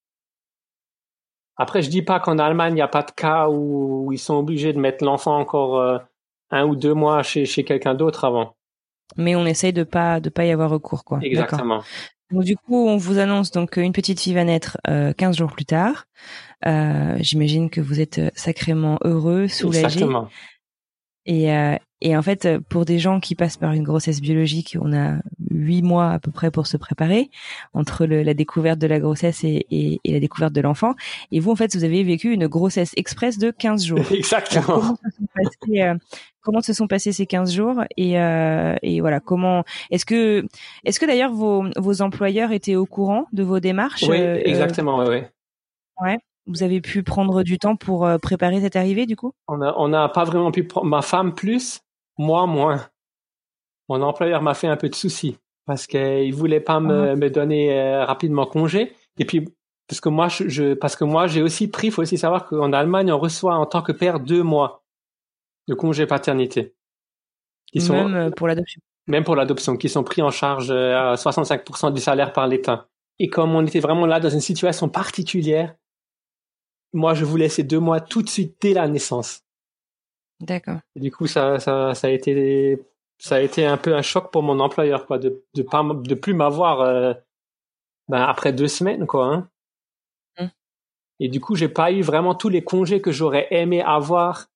Après, je dis pas qu'en Allemagne, il n'y a pas de cas où, où ils sont obligés de mettre l'enfant encore euh, un ou deux mois chez, chez quelqu'un d'autre avant. Mais on essaye de pas de pas y avoir recours quoi. Exactement. Donc du coup, on vous annonce donc une petite fille va naître euh, 15 jours plus tard. Euh, J'imagine que vous êtes euh, sacrément heureux, soulagé. Exactement. Et, euh, et en fait, euh, pour des gens qui passent par une grossesse biologique, on a huit mois à peu près pour se préparer entre le, la découverte de la grossesse et, et, et la découverte de l'enfant. Et vous, en fait, vous avez vécu une grossesse express de 15 jours. Alors, Exactement. comment se sont passés, euh, comment se sont passés ces 15 jours et, euh, et voilà comment est-ce que est-ce que d'ailleurs vos, vos employeurs étaient au courant de vos démarches Oui, euh, exactement, ouais, ouais. ouais vous avez pu prendre du temps pour préparer cette arrivée du coup? On a, on n'a pas vraiment pu ma femme plus, moi moins. Mon employeur m'a fait un peu de soucis parce qu'il voulait pas me, me donner euh, rapidement congé. Et puis parce que moi, je, je- parce que moi, j'ai aussi pris. Il faut aussi savoir qu'en Allemagne, on reçoit en tant que père deux mois de congé paternité. Qui sont même euh, pour l'adoption même pour l'adoption, qui sont pris en charge euh, à 65% du salaire par l'État. Et comme on était vraiment là dans une situation particulière, moi, je voulais ces deux mois tout de suite dès la naissance. d'accord du coup, ça, ça, ça a été, ça a été un peu un choc pour mon employeur, quoi, de, de pas, de plus m'avoir, euh, ben, après deux semaines, quoi. Hein. Mm. Et du coup, j'ai pas eu vraiment tous les congés que j'aurais aimé avoir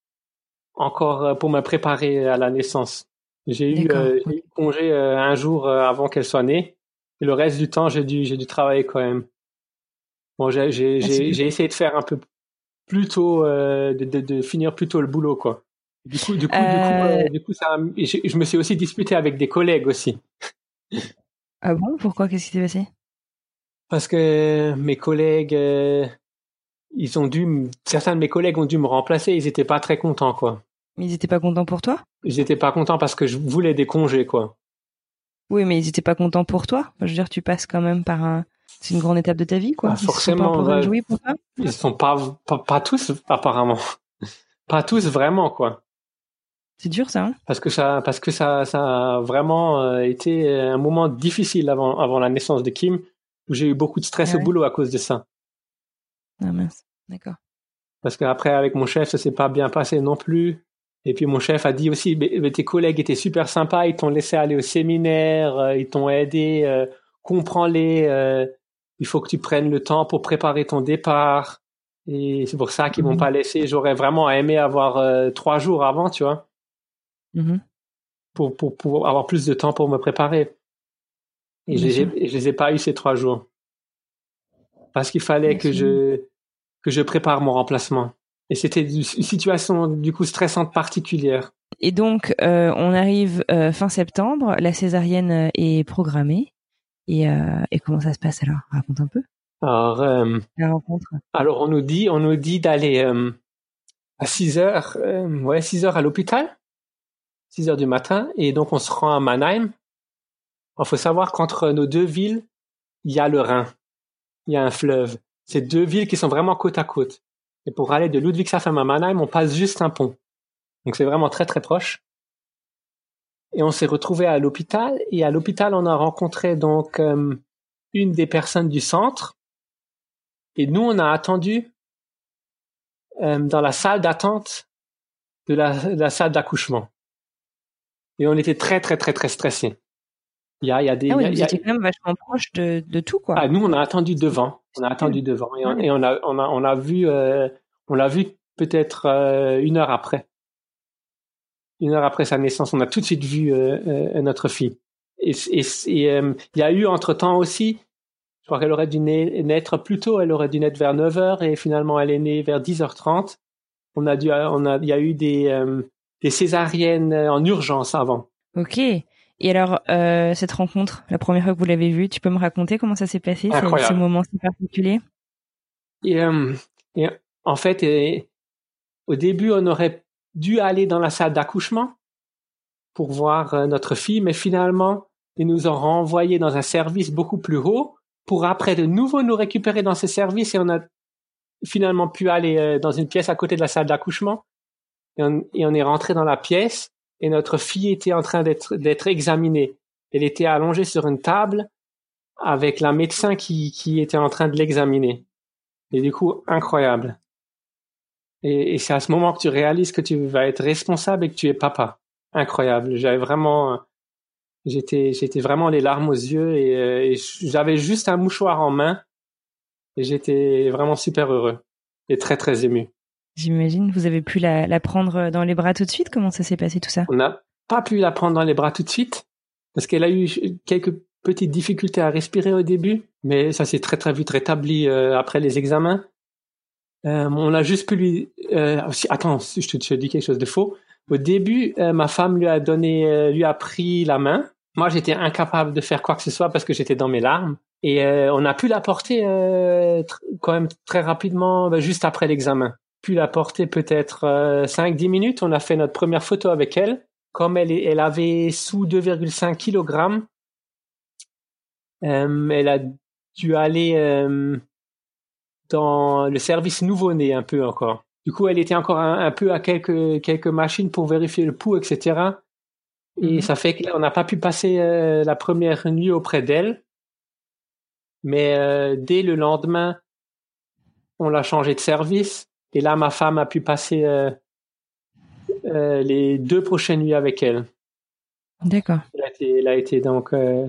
encore euh, pour me préparer à la naissance. J'ai eu, euh, eu congé euh, un jour avant qu'elle soit née. Et le reste du temps, j'ai dû, j'ai dû travailler quand même. Bon, j'ai, j'ai, Ah, j'ai essayé de faire un peu plus tôt, euh, de, de, de finir plus tôt le boulot, quoi. Du coup, du coup, du coup, Euh, euh, du coup, je, je me suis aussi disputé avec des collègues aussi. Ah bon? Pourquoi? Qu'est-ce qui s'est passé? Parce que mes collègues, euh, ils ont dû, m- certains de mes collègues ont dû me remplacer. Ils étaient pas très contents, quoi. Mais ils étaient pas contents pour toi? Ils étaient pas contents parce que je voulais des congés, quoi. Oui, mais ils étaient pas contents pour toi? Je veux dire, tu passes quand même par un. C'est une grande étape de ta vie, quoi. Ah, Ils se sont forcément, pas pour ça Ils sont pas, pas, pas tous, apparemment. Pas tous vraiment, quoi. C'est dur, ça. Hein? Parce que ça, parce que ça, ça a vraiment euh, été un moment difficile avant, avant la naissance de Kim, où j'ai eu beaucoup de stress Ah au boulot à cause de ça. ah mince. D'accord. Parce qu'après, avec mon chef, ça s'est pas bien passé non plus. Et puis mon chef a dit aussi, mais, mais tes collègues étaient super sympas, ils t'ont laissé aller au séminaire, euh, ils t'ont aidé, euh, comprends-les, euh, il faut que tu prennes le temps pour préparer ton départ. Et c'est pour ça qu'ils m'ont pas laissé. J'aurais vraiment aimé avoir euh, trois jours avant, tu vois, Mhm. pour, pour, pour avoir plus de temps pour me préparer. Et je Bien les, ai, pas eu ces trois jours. Parce qu'il fallait Bien que sûr. je, que je prépare mon remplacement. Et c'était une situation, du coup, stressante particulière. Et donc, euh, on arrive euh, fin septembre, la césarienne euh, est programmée. Et, euh, et comment ça se passe alors? Raconte un peu Alors, la rencontre. alors on nous dit, on nous dit d'aller à 6 heures, ouais, 6 heures à l'hôpital, 6 heures du matin, et donc on se rend à Mannheim. Il faut savoir qu'entre nos deux villes, il y a le Rhin, il y a un fleuve. C'est deux villes qui sont vraiment côte à côte. Et pour aller de Ludwigshafen à Mannheim, on passe juste un pont. Donc c'est vraiment très très proche. Et on s'est retrouvé à l'hôpital, et à l'hôpital, on a rencontré donc euh, une des personnes du centre. Et nous, on a attendu euh, dans la salle d'attente de la, de la salle d'accouchement. Et on était très, très, très, très stressés. Il y a, il y a des, Ah oui, il y a- vous étiez quand même vachement proche de, de tout, quoi. ah, nous, on a attendu devant. On a attendu devant. Et on, Ouais. et on a, on a, on a vu, euh, on l'a vu peut-être euh, une heure après. Une heure après sa naissance, on a tout de suite vu euh, notre fille. Et, il y a eu entre-temps aussi, je crois qu'elle aurait dû na- naître plus tôt, elle aurait dû naître vers 9 heures et finalement elle est née vers 10h30. On a dû, on a, il y a eu des, euh, des césariennes en urgence avant. Ok. Et alors, euh, cette rencontre, la première fois que vous l'avez vue, tu peux me raconter comment ça s'est passé, ce- ce moment si particulier? Et, euh, et en fait, et, au début, on aurait dû aller dans la salle d'accouchement pour voir euh, notre fille, mais finalement, ils nous ont renvoyés dans un service beaucoup plus haut pour après de nouveau nous récupérer dans ce service et on a finalement pu aller euh, dans une pièce à côté de la salle d'accouchement et on, est rentré dans la pièce et notre fille était en train d'être d'être examinée. Elle était allongée sur une table avec la médecin qui, qui était en train de l'examiner. Et du coup, incroyable. Et, c'est à ce moment que tu réalises que tu vas être responsable et que tu es papa. Incroyable. J'avais vraiment, j'étais, j'étais vraiment les larmes aux yeux et, euh, et j'avais juste un mouchoir en main et j'étais vraiment super heureux et très très ému. J'imagine. Vous avez pu la, la prendre dans les bras tout de suite? Comment ça s'est passé tout ça? On n'a pas pu la prendre dans les bras tout de suite parce qu'elle a eu quelques petites difficultés à respirer au début, mais ça s'est très très vite rétabli euh, après les examens. Euh, on a juste pu lui. Euh, attends, je te, je te dis quelque chose de faux. Au début, euh, ma femme lui a donné, euh, lui a pris la main. Moi, j'étais incapable de faire quoi que ce soit parce que j'étais dans mes larmes. Et euh, on a pu la porter euh, quand même très rapidement, bah, juste après l'examen. Pu la porter peut-être euh, 5-10 minutes. On a fait notre première photo avec elle. Comme elle, est- elle avait sous 2,5 kg, euh, elle a dû aller euh, dans le service nouveau-né un peu encore. Du coup, elle était encore un, un peu à quelques, quelques machines pour vérifier le pouls, etc. Et Mhm. ça fait qu'on n'a pas pu passer euh, la première nuit auprès d'elle. Mais euh, dès le lendemain, on l'a changé de service. Et là, ma femme a pu passer euh, euh, les deux prochaines nuits avec elle. D'accord. Elle a été, elle a été donc euh,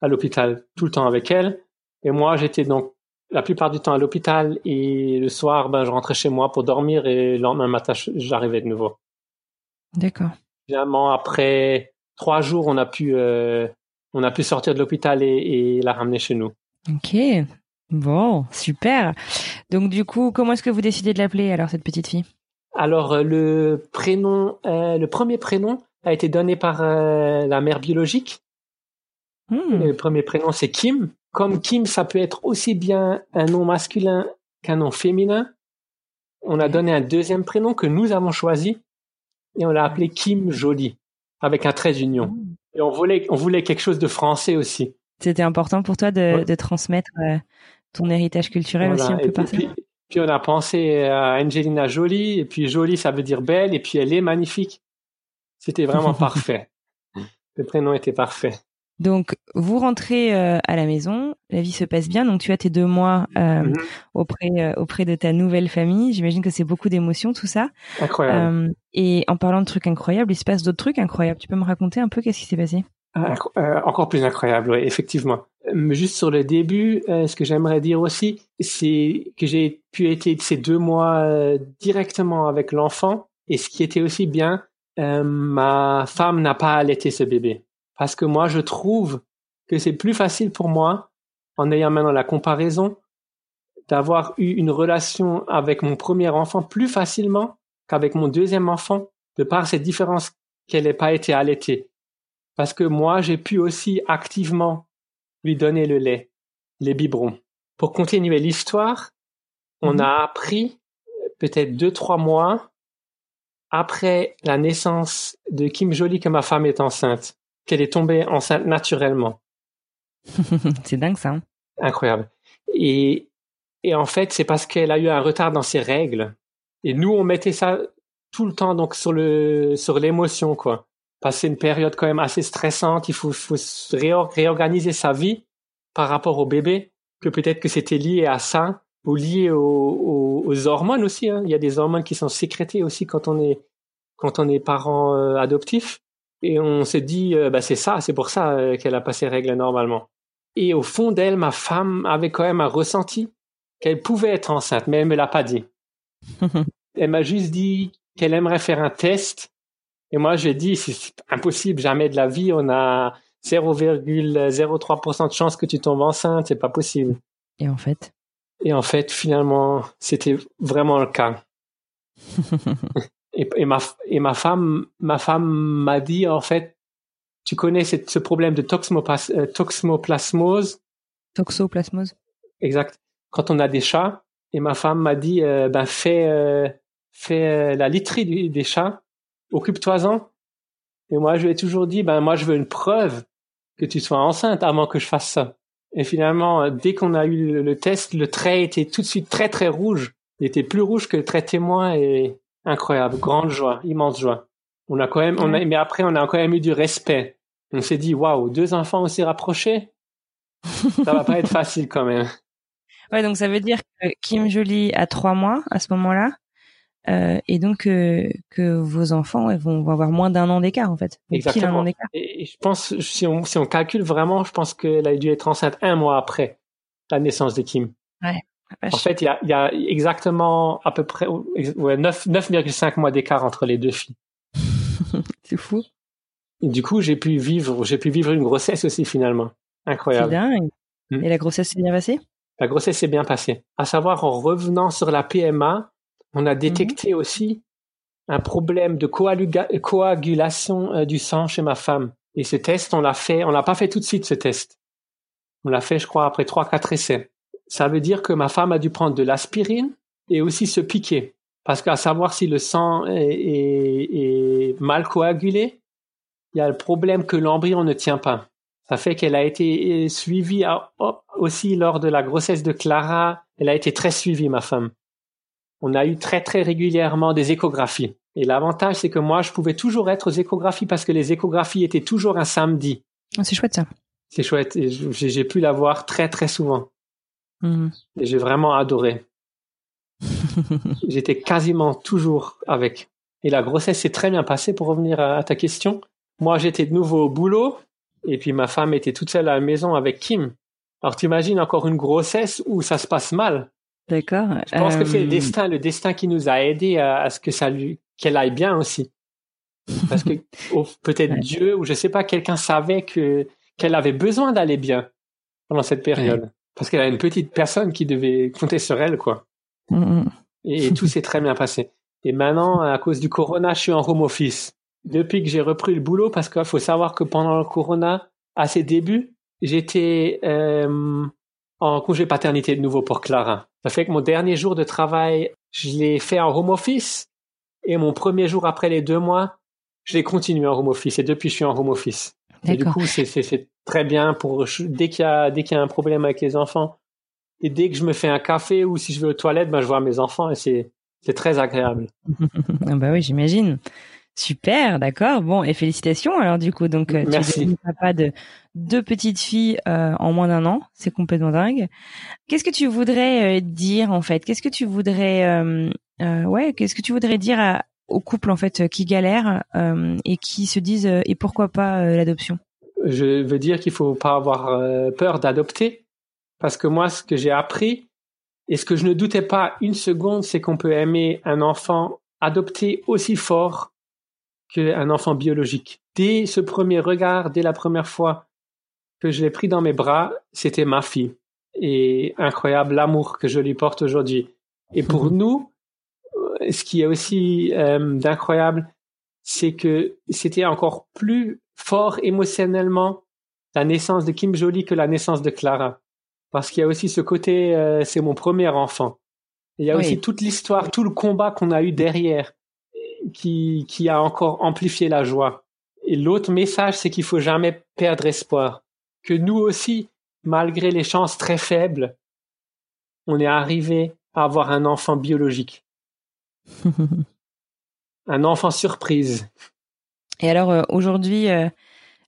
à l'hôpital tout le temps avec elle. Et moi, j'étais donc la plupart du temps à l'hôpital et le soir, ben, je rentrais chez moi pour dormir et le lendemain matin, j'arrivais de nouveau. D'accord. Finalement, après trois jours, on a pu, on a pu sortir de l'hôpital et, et la ramener chez nous. Ok. Bon, super. Donc du coup, comment est-ce que vous décidez de l'appeler alors cette petite fille? Alors euh, le prénom, euh, le premier prénom a été donné par euh, la mère biologique. Hmm. Le premier prénom c'est Kim. Comme Kim, ça peut être aussi bien un nom masculin qu'un nom féminin. On a donné un deuxième prénom que nous avons choisi et on l'a appelé Kim Jolie avec un trait d'union. Et on voulait, on voulait quelque chose de français aussi. C'était important pour toi de, Ouais. de transmettre euh, ton héritage culturel Voilà. aussi un Et peu par puis, puis on a pensé à Angelina Jolie, et puis Jolie, ça veut dire belle, et puis elle est magnifique. C'était vraiment parfait. Le prénom était parfait. Donc, vous rentrez euh, à la maison, la vie se passe bien. Donc, tu as tes deux mois euh, Mhm. auprès euh, auprès de ta nouvelle famille. J'imagine que c'est beaucoup d'émotions, tout ça. Incroyable. Et en parlant de trucs incroyables, il se passe d'autres trucs incroyables. Tu peux me raconter un peu qu'est-ce qui s'est passé? Incro- euh, encore plus incroyable, oui, effectivement. Juste sur le début, euh, ce que j'aimerais dire aussi, c'est que j'ai pu être ces deux mois euh, directement avec l'enfant. Et ce qui était aussi bien, ma femme n'a pas allaité ce bébé. Parce que moi, je trouve que c'est plus facile pour moi, en ayant maintenant la comparaison, d'avoir eu une relation avec mon premier enfant plus facilement qu'avec mon deuxième enfant, de par cette différence qu'elle n'ait pas été allaitée. Parce que moi, j'ai pu aussi activement lui donner le lait, les biberons. Pour continuer l'histoire, on Mhm. a appris peut-être deux, trois mois après la naissance de Kim Jolie que ma femme est enceinte, qu'elle est tombée enceinte naturellement. C'est dingue ça. hein Incroyable. Et, et en fait, c'est parce qu'elle a eu un retard dans ses règles. Et nous, on mettait ça tout le temps donc sur le sur l'émotion quoi. C'est une période quand même assez stressante. Il faut, faut se réor- réorganiser sa vie par rapport au bébé. Que peut-être que c'était lié à ça ou lié aux, aux, aux hormones aussi. Hein. Il y a des hormones qui sont sécrétées aussi quand on est quand on est parent euh, adoptif. Et on s'est dit, euh, bah, c'est ça, c'est pour ça euh, qu'elle a pas ses règles normalement. Et au fond d'elle, ma femme avait quand même un ressenti qu'elle pouvait être enceinte, mais elle me l'a pas dit. elle m'a juste dit qu'elle aimerait faire un test. Et moi, j'ai dit, c'est impossible, jamais de la vie, on a 0,03% de chance que tu tombes enceinte, c'est pas possible. Et en fait, Et en fait, finalement, c'était vraiment le cas. et, et ma, et ma femme, ma femme m'a dit, en fait, tu connais cette- ce problème de toxmopas- euh, toxmoplasmose, toxoplasmose. exact, quand on a des chats. Et ma femme m'a dit, euh, ben, fais, euh, fais euh, la literie des chats, occupe-toi-en. Et moi, je lui ai toujours dit, ben, moi, je veux une preuve que tu sois enceinte avant que je fasse ça. Et finalement, euh, dès qu'on a eu le, le test, le trait était tout de suite très, très rouge. Il était plus rouge que le trait témoin et incroyable. Grande joie, immense joie. On a quand même, on a, mais après, on a quand même eu du respect. On s'est dit, waouh, deux enfants aussi rapprochés? Ça va pas être facile quand même. Ouais, donc ça veut dire que Kim Jolie a trois mois à ce moment-là, euh, et donc euh, que vos enfants ouais, vont, vont avoir moins d'un an d'écart en fait. Un Exactement. an d'écart. Et je pense, si on, si on calcule vraiment, je pense qu'elle a dû être enceinte un mois après la naissance de Kim. Vache. En fait, il y a, il y a exactement à peu près ouais, 9 9,5 mois d'écart entre les deux filles. c'est fou. Et du coup, j'ai pu vivre, j'ai pu vivre une grossesse aussi finalement. C'est Incroyable. dingue. Hmm. Et la grossesse s'est bien passée? La grossesse s'est bien passée. À savoir, en revenant sur la PMA, on a détecté aussi un problème de coagulation euh, du sang chez ma femme. Et ce test, on l'a fait, on l'a pas fait tout de suite, ce test. On l'a fait, je crois, après trois, quatre essais. Ça veut dire que ma femme a dû prendre de l'aspirine et aussi se piquer. Parce qu'à savoir si le sang est, est- est mal coagulé, il y a le problème que l'embryon ne tient pas. Ça fait qu'elle a été suivie à- aussi lors de la grossesse de Clara. Elle a été très suivie, ma femme. On a eu très très régulièrement des échographies. Et l'avantage, c'est que moi, je pouvais toujours être aux échographies parce que les échographies étaient toujours un samedi. Ah, C'est chouette ça. C'est chouette. Et j'ai pu la voir très très souvent. Mhm. Et j'ai vraiment adoré. J'étais quasiment toujours avec. Et la grossesse s'est très bien passée pour revenir à, à ta question. Moi, j'étais de nouveau au boulot et puis ma femme était toute seule à la maison avec Kim. Alors t'imagines encore une grossesse où ça se passe mal. D'accord. Je pense que c'est le Euh, destin, le destin qui nous a aidés à, à ce que ça lui, qu'elle aille bien aussi. Parce que oh, peut-être Ouais. Dieu ou je sais pas, quelqu'un savait que qu'elle avait besoin d'aller bien pendant cette période. Parce qu'elle a une petite personne qui devait compter sur elle, quoi. Mm, mm. Et, tout s'est très bien passé. Et maintenant, à cause du corona, je suis en home office. Depuis que j'ai repris le boulot, parce qu'il faut savoir que pendant le corona, à ses débuts, j'étais euh, en congé paternité de nouveau pour Clara. Ça fait que mon dernier jour de travail, je l'ai fait en home office. Et mon premier jour après les deux mois, je l'ai continué en home office. Et depuis, je suis en home office. Et du coup, c'est très bien pour dès qu'il y a dès qu'il y a un problème avec les enfants et dès que je me fais un café ou si je vais aux toilettes, ben je vois mes enfants et c'est c'est très agréable. Ah bah oui, j'imagine. Super, d'accord. Bon, et félicitations alors du coup. Donc, euh, tu es papa de deux petites filles euh, en moins d'un an. C'est complètement dingue. Qu'est-ce que tu voudrais euh, dire en fait? Qu'est-ce que tu voudrais, euh, ouais, qu'est-ce que tu voudrais dire à, aux couples en fait qui galèrent et qui se disent et pourquoi pas l'adoption? Je veux dire qu'il faut pas avoir peur d'adopter parce que moi, ce que j'ai appris et ce que je ne doutais pas une seconde, c'est qu'on peut aimer un enfant adopté aussi fort qu'un enfant biologique. Dès ce premier regard, dès la première fois que je l'ai pris dans mes bras, c'était ma fille. Et incroyable l'amour que je lui porte aujourd'hui. Et pour nous, euh, ce qui est aussi euh, d'incroyable, c'est que c'était encore plus fort émotionnellement la naissance de Kim Jolie que la naissance de Clara. Parce qu'il y a aussi ce côté, euh, c'est mon premier enfant. Et il y a Oui. aussi toute l'histoire, tout le combat qu'on a eu derrière qui, qui a encore amplifié la joie. Et l'autre message, c'est qu'il faut jamais perdre espoir. Que nous aussi, malgré les chances très faibles, on est arrivé à avoir un enfant biologique, un enfant surprise. Et alors euh, aujourd'hui, euh,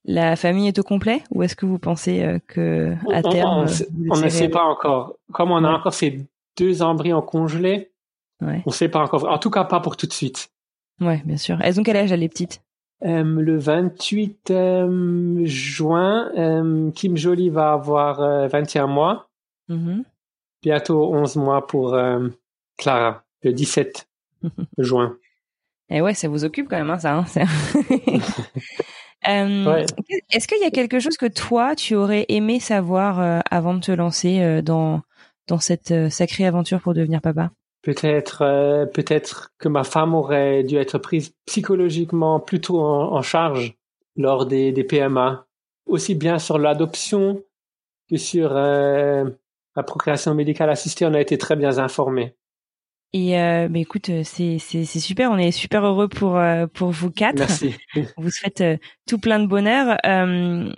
la famille est au complet ou est-ce que vous pensez euh, que à On- terme on, euh, ne sait pas encore. Comme on a Ouais. encore ces deux embryons congelés, Ouais. on ne sait pas encore. En tout cas, pas pour tout de suite. Ouais, bien sûr. Elles ont quel âge les petites? Euh, le 28 euh, juin, euh, Kim Jolie va avoir euh, 21 mois. Mhm. Bientôt 11 mois pour euh, Clara, le 17 juin. Et Eh ouais, ça vous occupe quand même, hein, ça. Hein, Euh, Ouais. Est-ce qu'il y a quelque chose que toi, tu aurais aimé savoir euh, avant de te lancer euh, dans dans cette euh, sacrée aventure pour devenir papa? Peut-être, euh, peut-être que ma femme aurait dû être prise psychologiquement plutôt en, en charge lors des, des PMA, aussi bien sur l'adoption que sur euh, la procréation médicale assistée. On a été très bien informés. Et euh, bah, écoute, euh, c'est c'est c'est super. On est super heureux pour euh, pour vous quatre. Merci. On vous souhaite euh, tout plein de bonheur. Euh,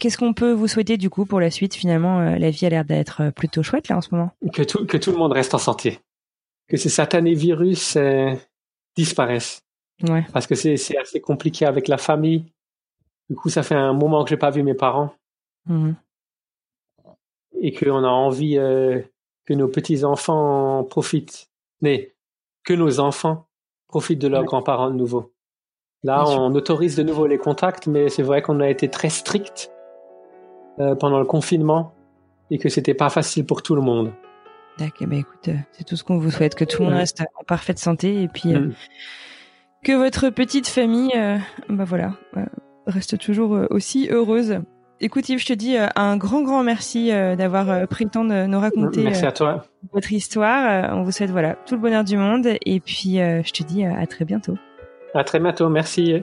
Qu'est-ce qu'on peut vous souhaiter du coup pour la suite Finalement, la vie a l'air d'être plutôt chouette là en ce moment? que tout, que tout le monde reste en santé. Que ces satanés virus euh, disparaissent. Ouais. Parce que c'est assez compliqué avec la famille. Du coup, ça fait un moment que j'ai pas vu mes parents Mhm. et qu'on a envie euh, que nos petits-enfants profitent. Mais que nos enfants profitent de leurs Ouais. grands-parents de nouveau. Là, Bien sûr. on autorise de nouveau les contacts, mais c'est vrai qu'on a été très strict euh, pendant le confinement et que c'était pas facile pour tout le monde. D'accord. Bah écoute, euh, c'est tout ce qu'on vous souhaite, que tout le monde reste en parfaite santé et puis euh, Mm. que votre petite famille, euh, bah voilà, reste toujours aussi heureuse. Écoute Yves, je te dis un grand grand merci d'avoir pris le temps de nous raconter Merci à toi. votre histoire. On vous souhaite voilà tout le bonheur du monde et puis je te dis à très bientôt. À très bientôt. Merci.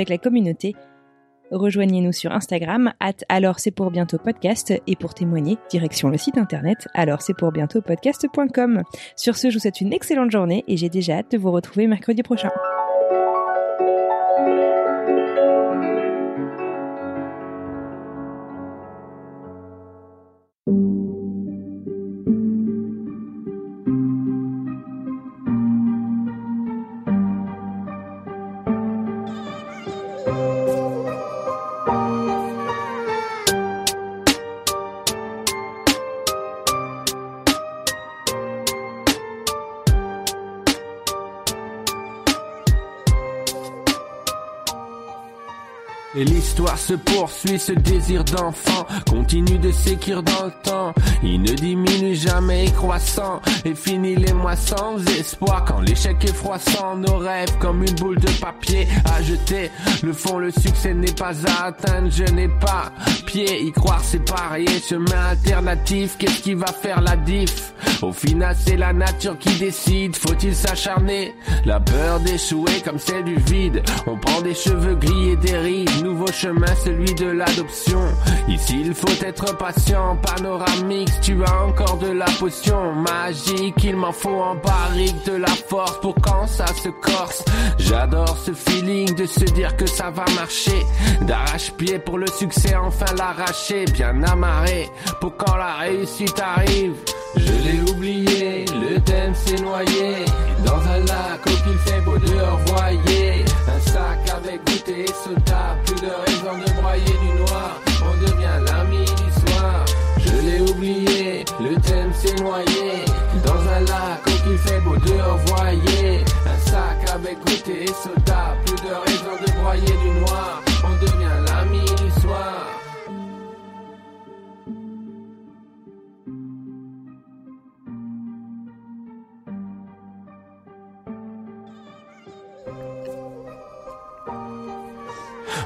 la communauté, rejoignez-nous sur Instagram, at alors c'est pour bientôt podcast, et pour témoigner, direction le site internet alors c'est pour bientôt podcast.com. Sur ce, je vous souhaite une excellente journée et j'ai déjà hâte de vous retrouver mercredi prochain. Se poursuit, ce désir d'enfant continue de s'écrire dans le temps. Il ne diminue jamais croissant et finit les mois sans espoir. Quand l'échec est froissant, nos rêves comme une boule de papier à jeter. Le fond, le succès n'est pas à atteindre, je n'ai pas pied. Y croire c'est parier, chemin alternatif, qu'est-ce qui va faire la diff? Au final, c'est la nature qui décide, faut-il s'acharner? La peur d'échouer comme celle du vide. On prend des cheveux gris et des rides nouveau chemin, celui de l'adoption. Ici, il faut être patient, panoramique, tu as encore de la potion magique, il m'en faut en barrique de la force pour quand ça se corse. J'adore ce feeling de se dire que ça va marcher, d'arrache-pied pour le succès, enfin l'arracher, bien amarré pour quand la réussite arrive. Je l'ai oublié, le thème s'est noyé Dans un lac où il fait beau dehors, voyez Un sac avec goûter et soda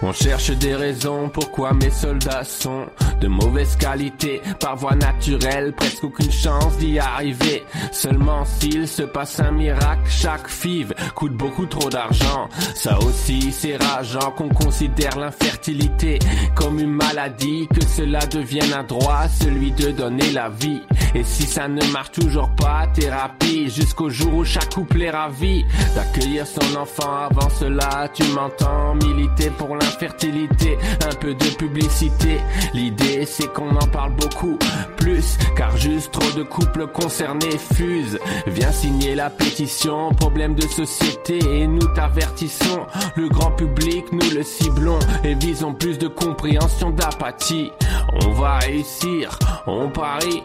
On cherche des raisons pourquoi mes soldats sont de mauvaise qualité, par voie naturelle, presque aucune chance d'y arriver. Seulement s'il se passe un miracle, chaque five coûte beaucoup trop d'argent. Ça aussi c'est rageant qu'on considère l'infertilité comme une maladie, que cela devienne un droit, celui de donner la vie. Et si ça ne marche toujours pas, thérapie, jusqu'au jour où chaque couple est ravi d'accueillir son enfant. Avant cela, tu m'entends militer pour l'infertilité, un peu de publicité. L'idée c'est qu'on en parle beaucoup plus, car juste trop de couples concernés fusent. Viens signer la pétition, problème de société et nous t'avertissons. Le grand public, nous le ciblons et visons plus de compréhension d'apathie. On va réussir, on parie.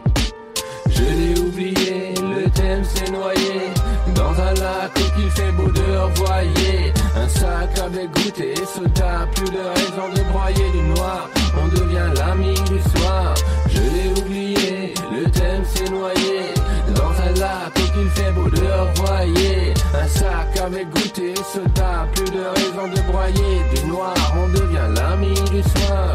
Je l'ai oublié, le thème s'est noyé Dans un lac où il fait beau dehors, voyez Un sac avec goûter et soda Plus de raison de broyer du noir. On devient l'ami du soir. Je l'ai oublié, le thème s'est noyé. Dans un lac où il fait beau dehors, voyez Un sac avec goûter et soda Plus de raison de broyer du noir. On devient l'ami du soir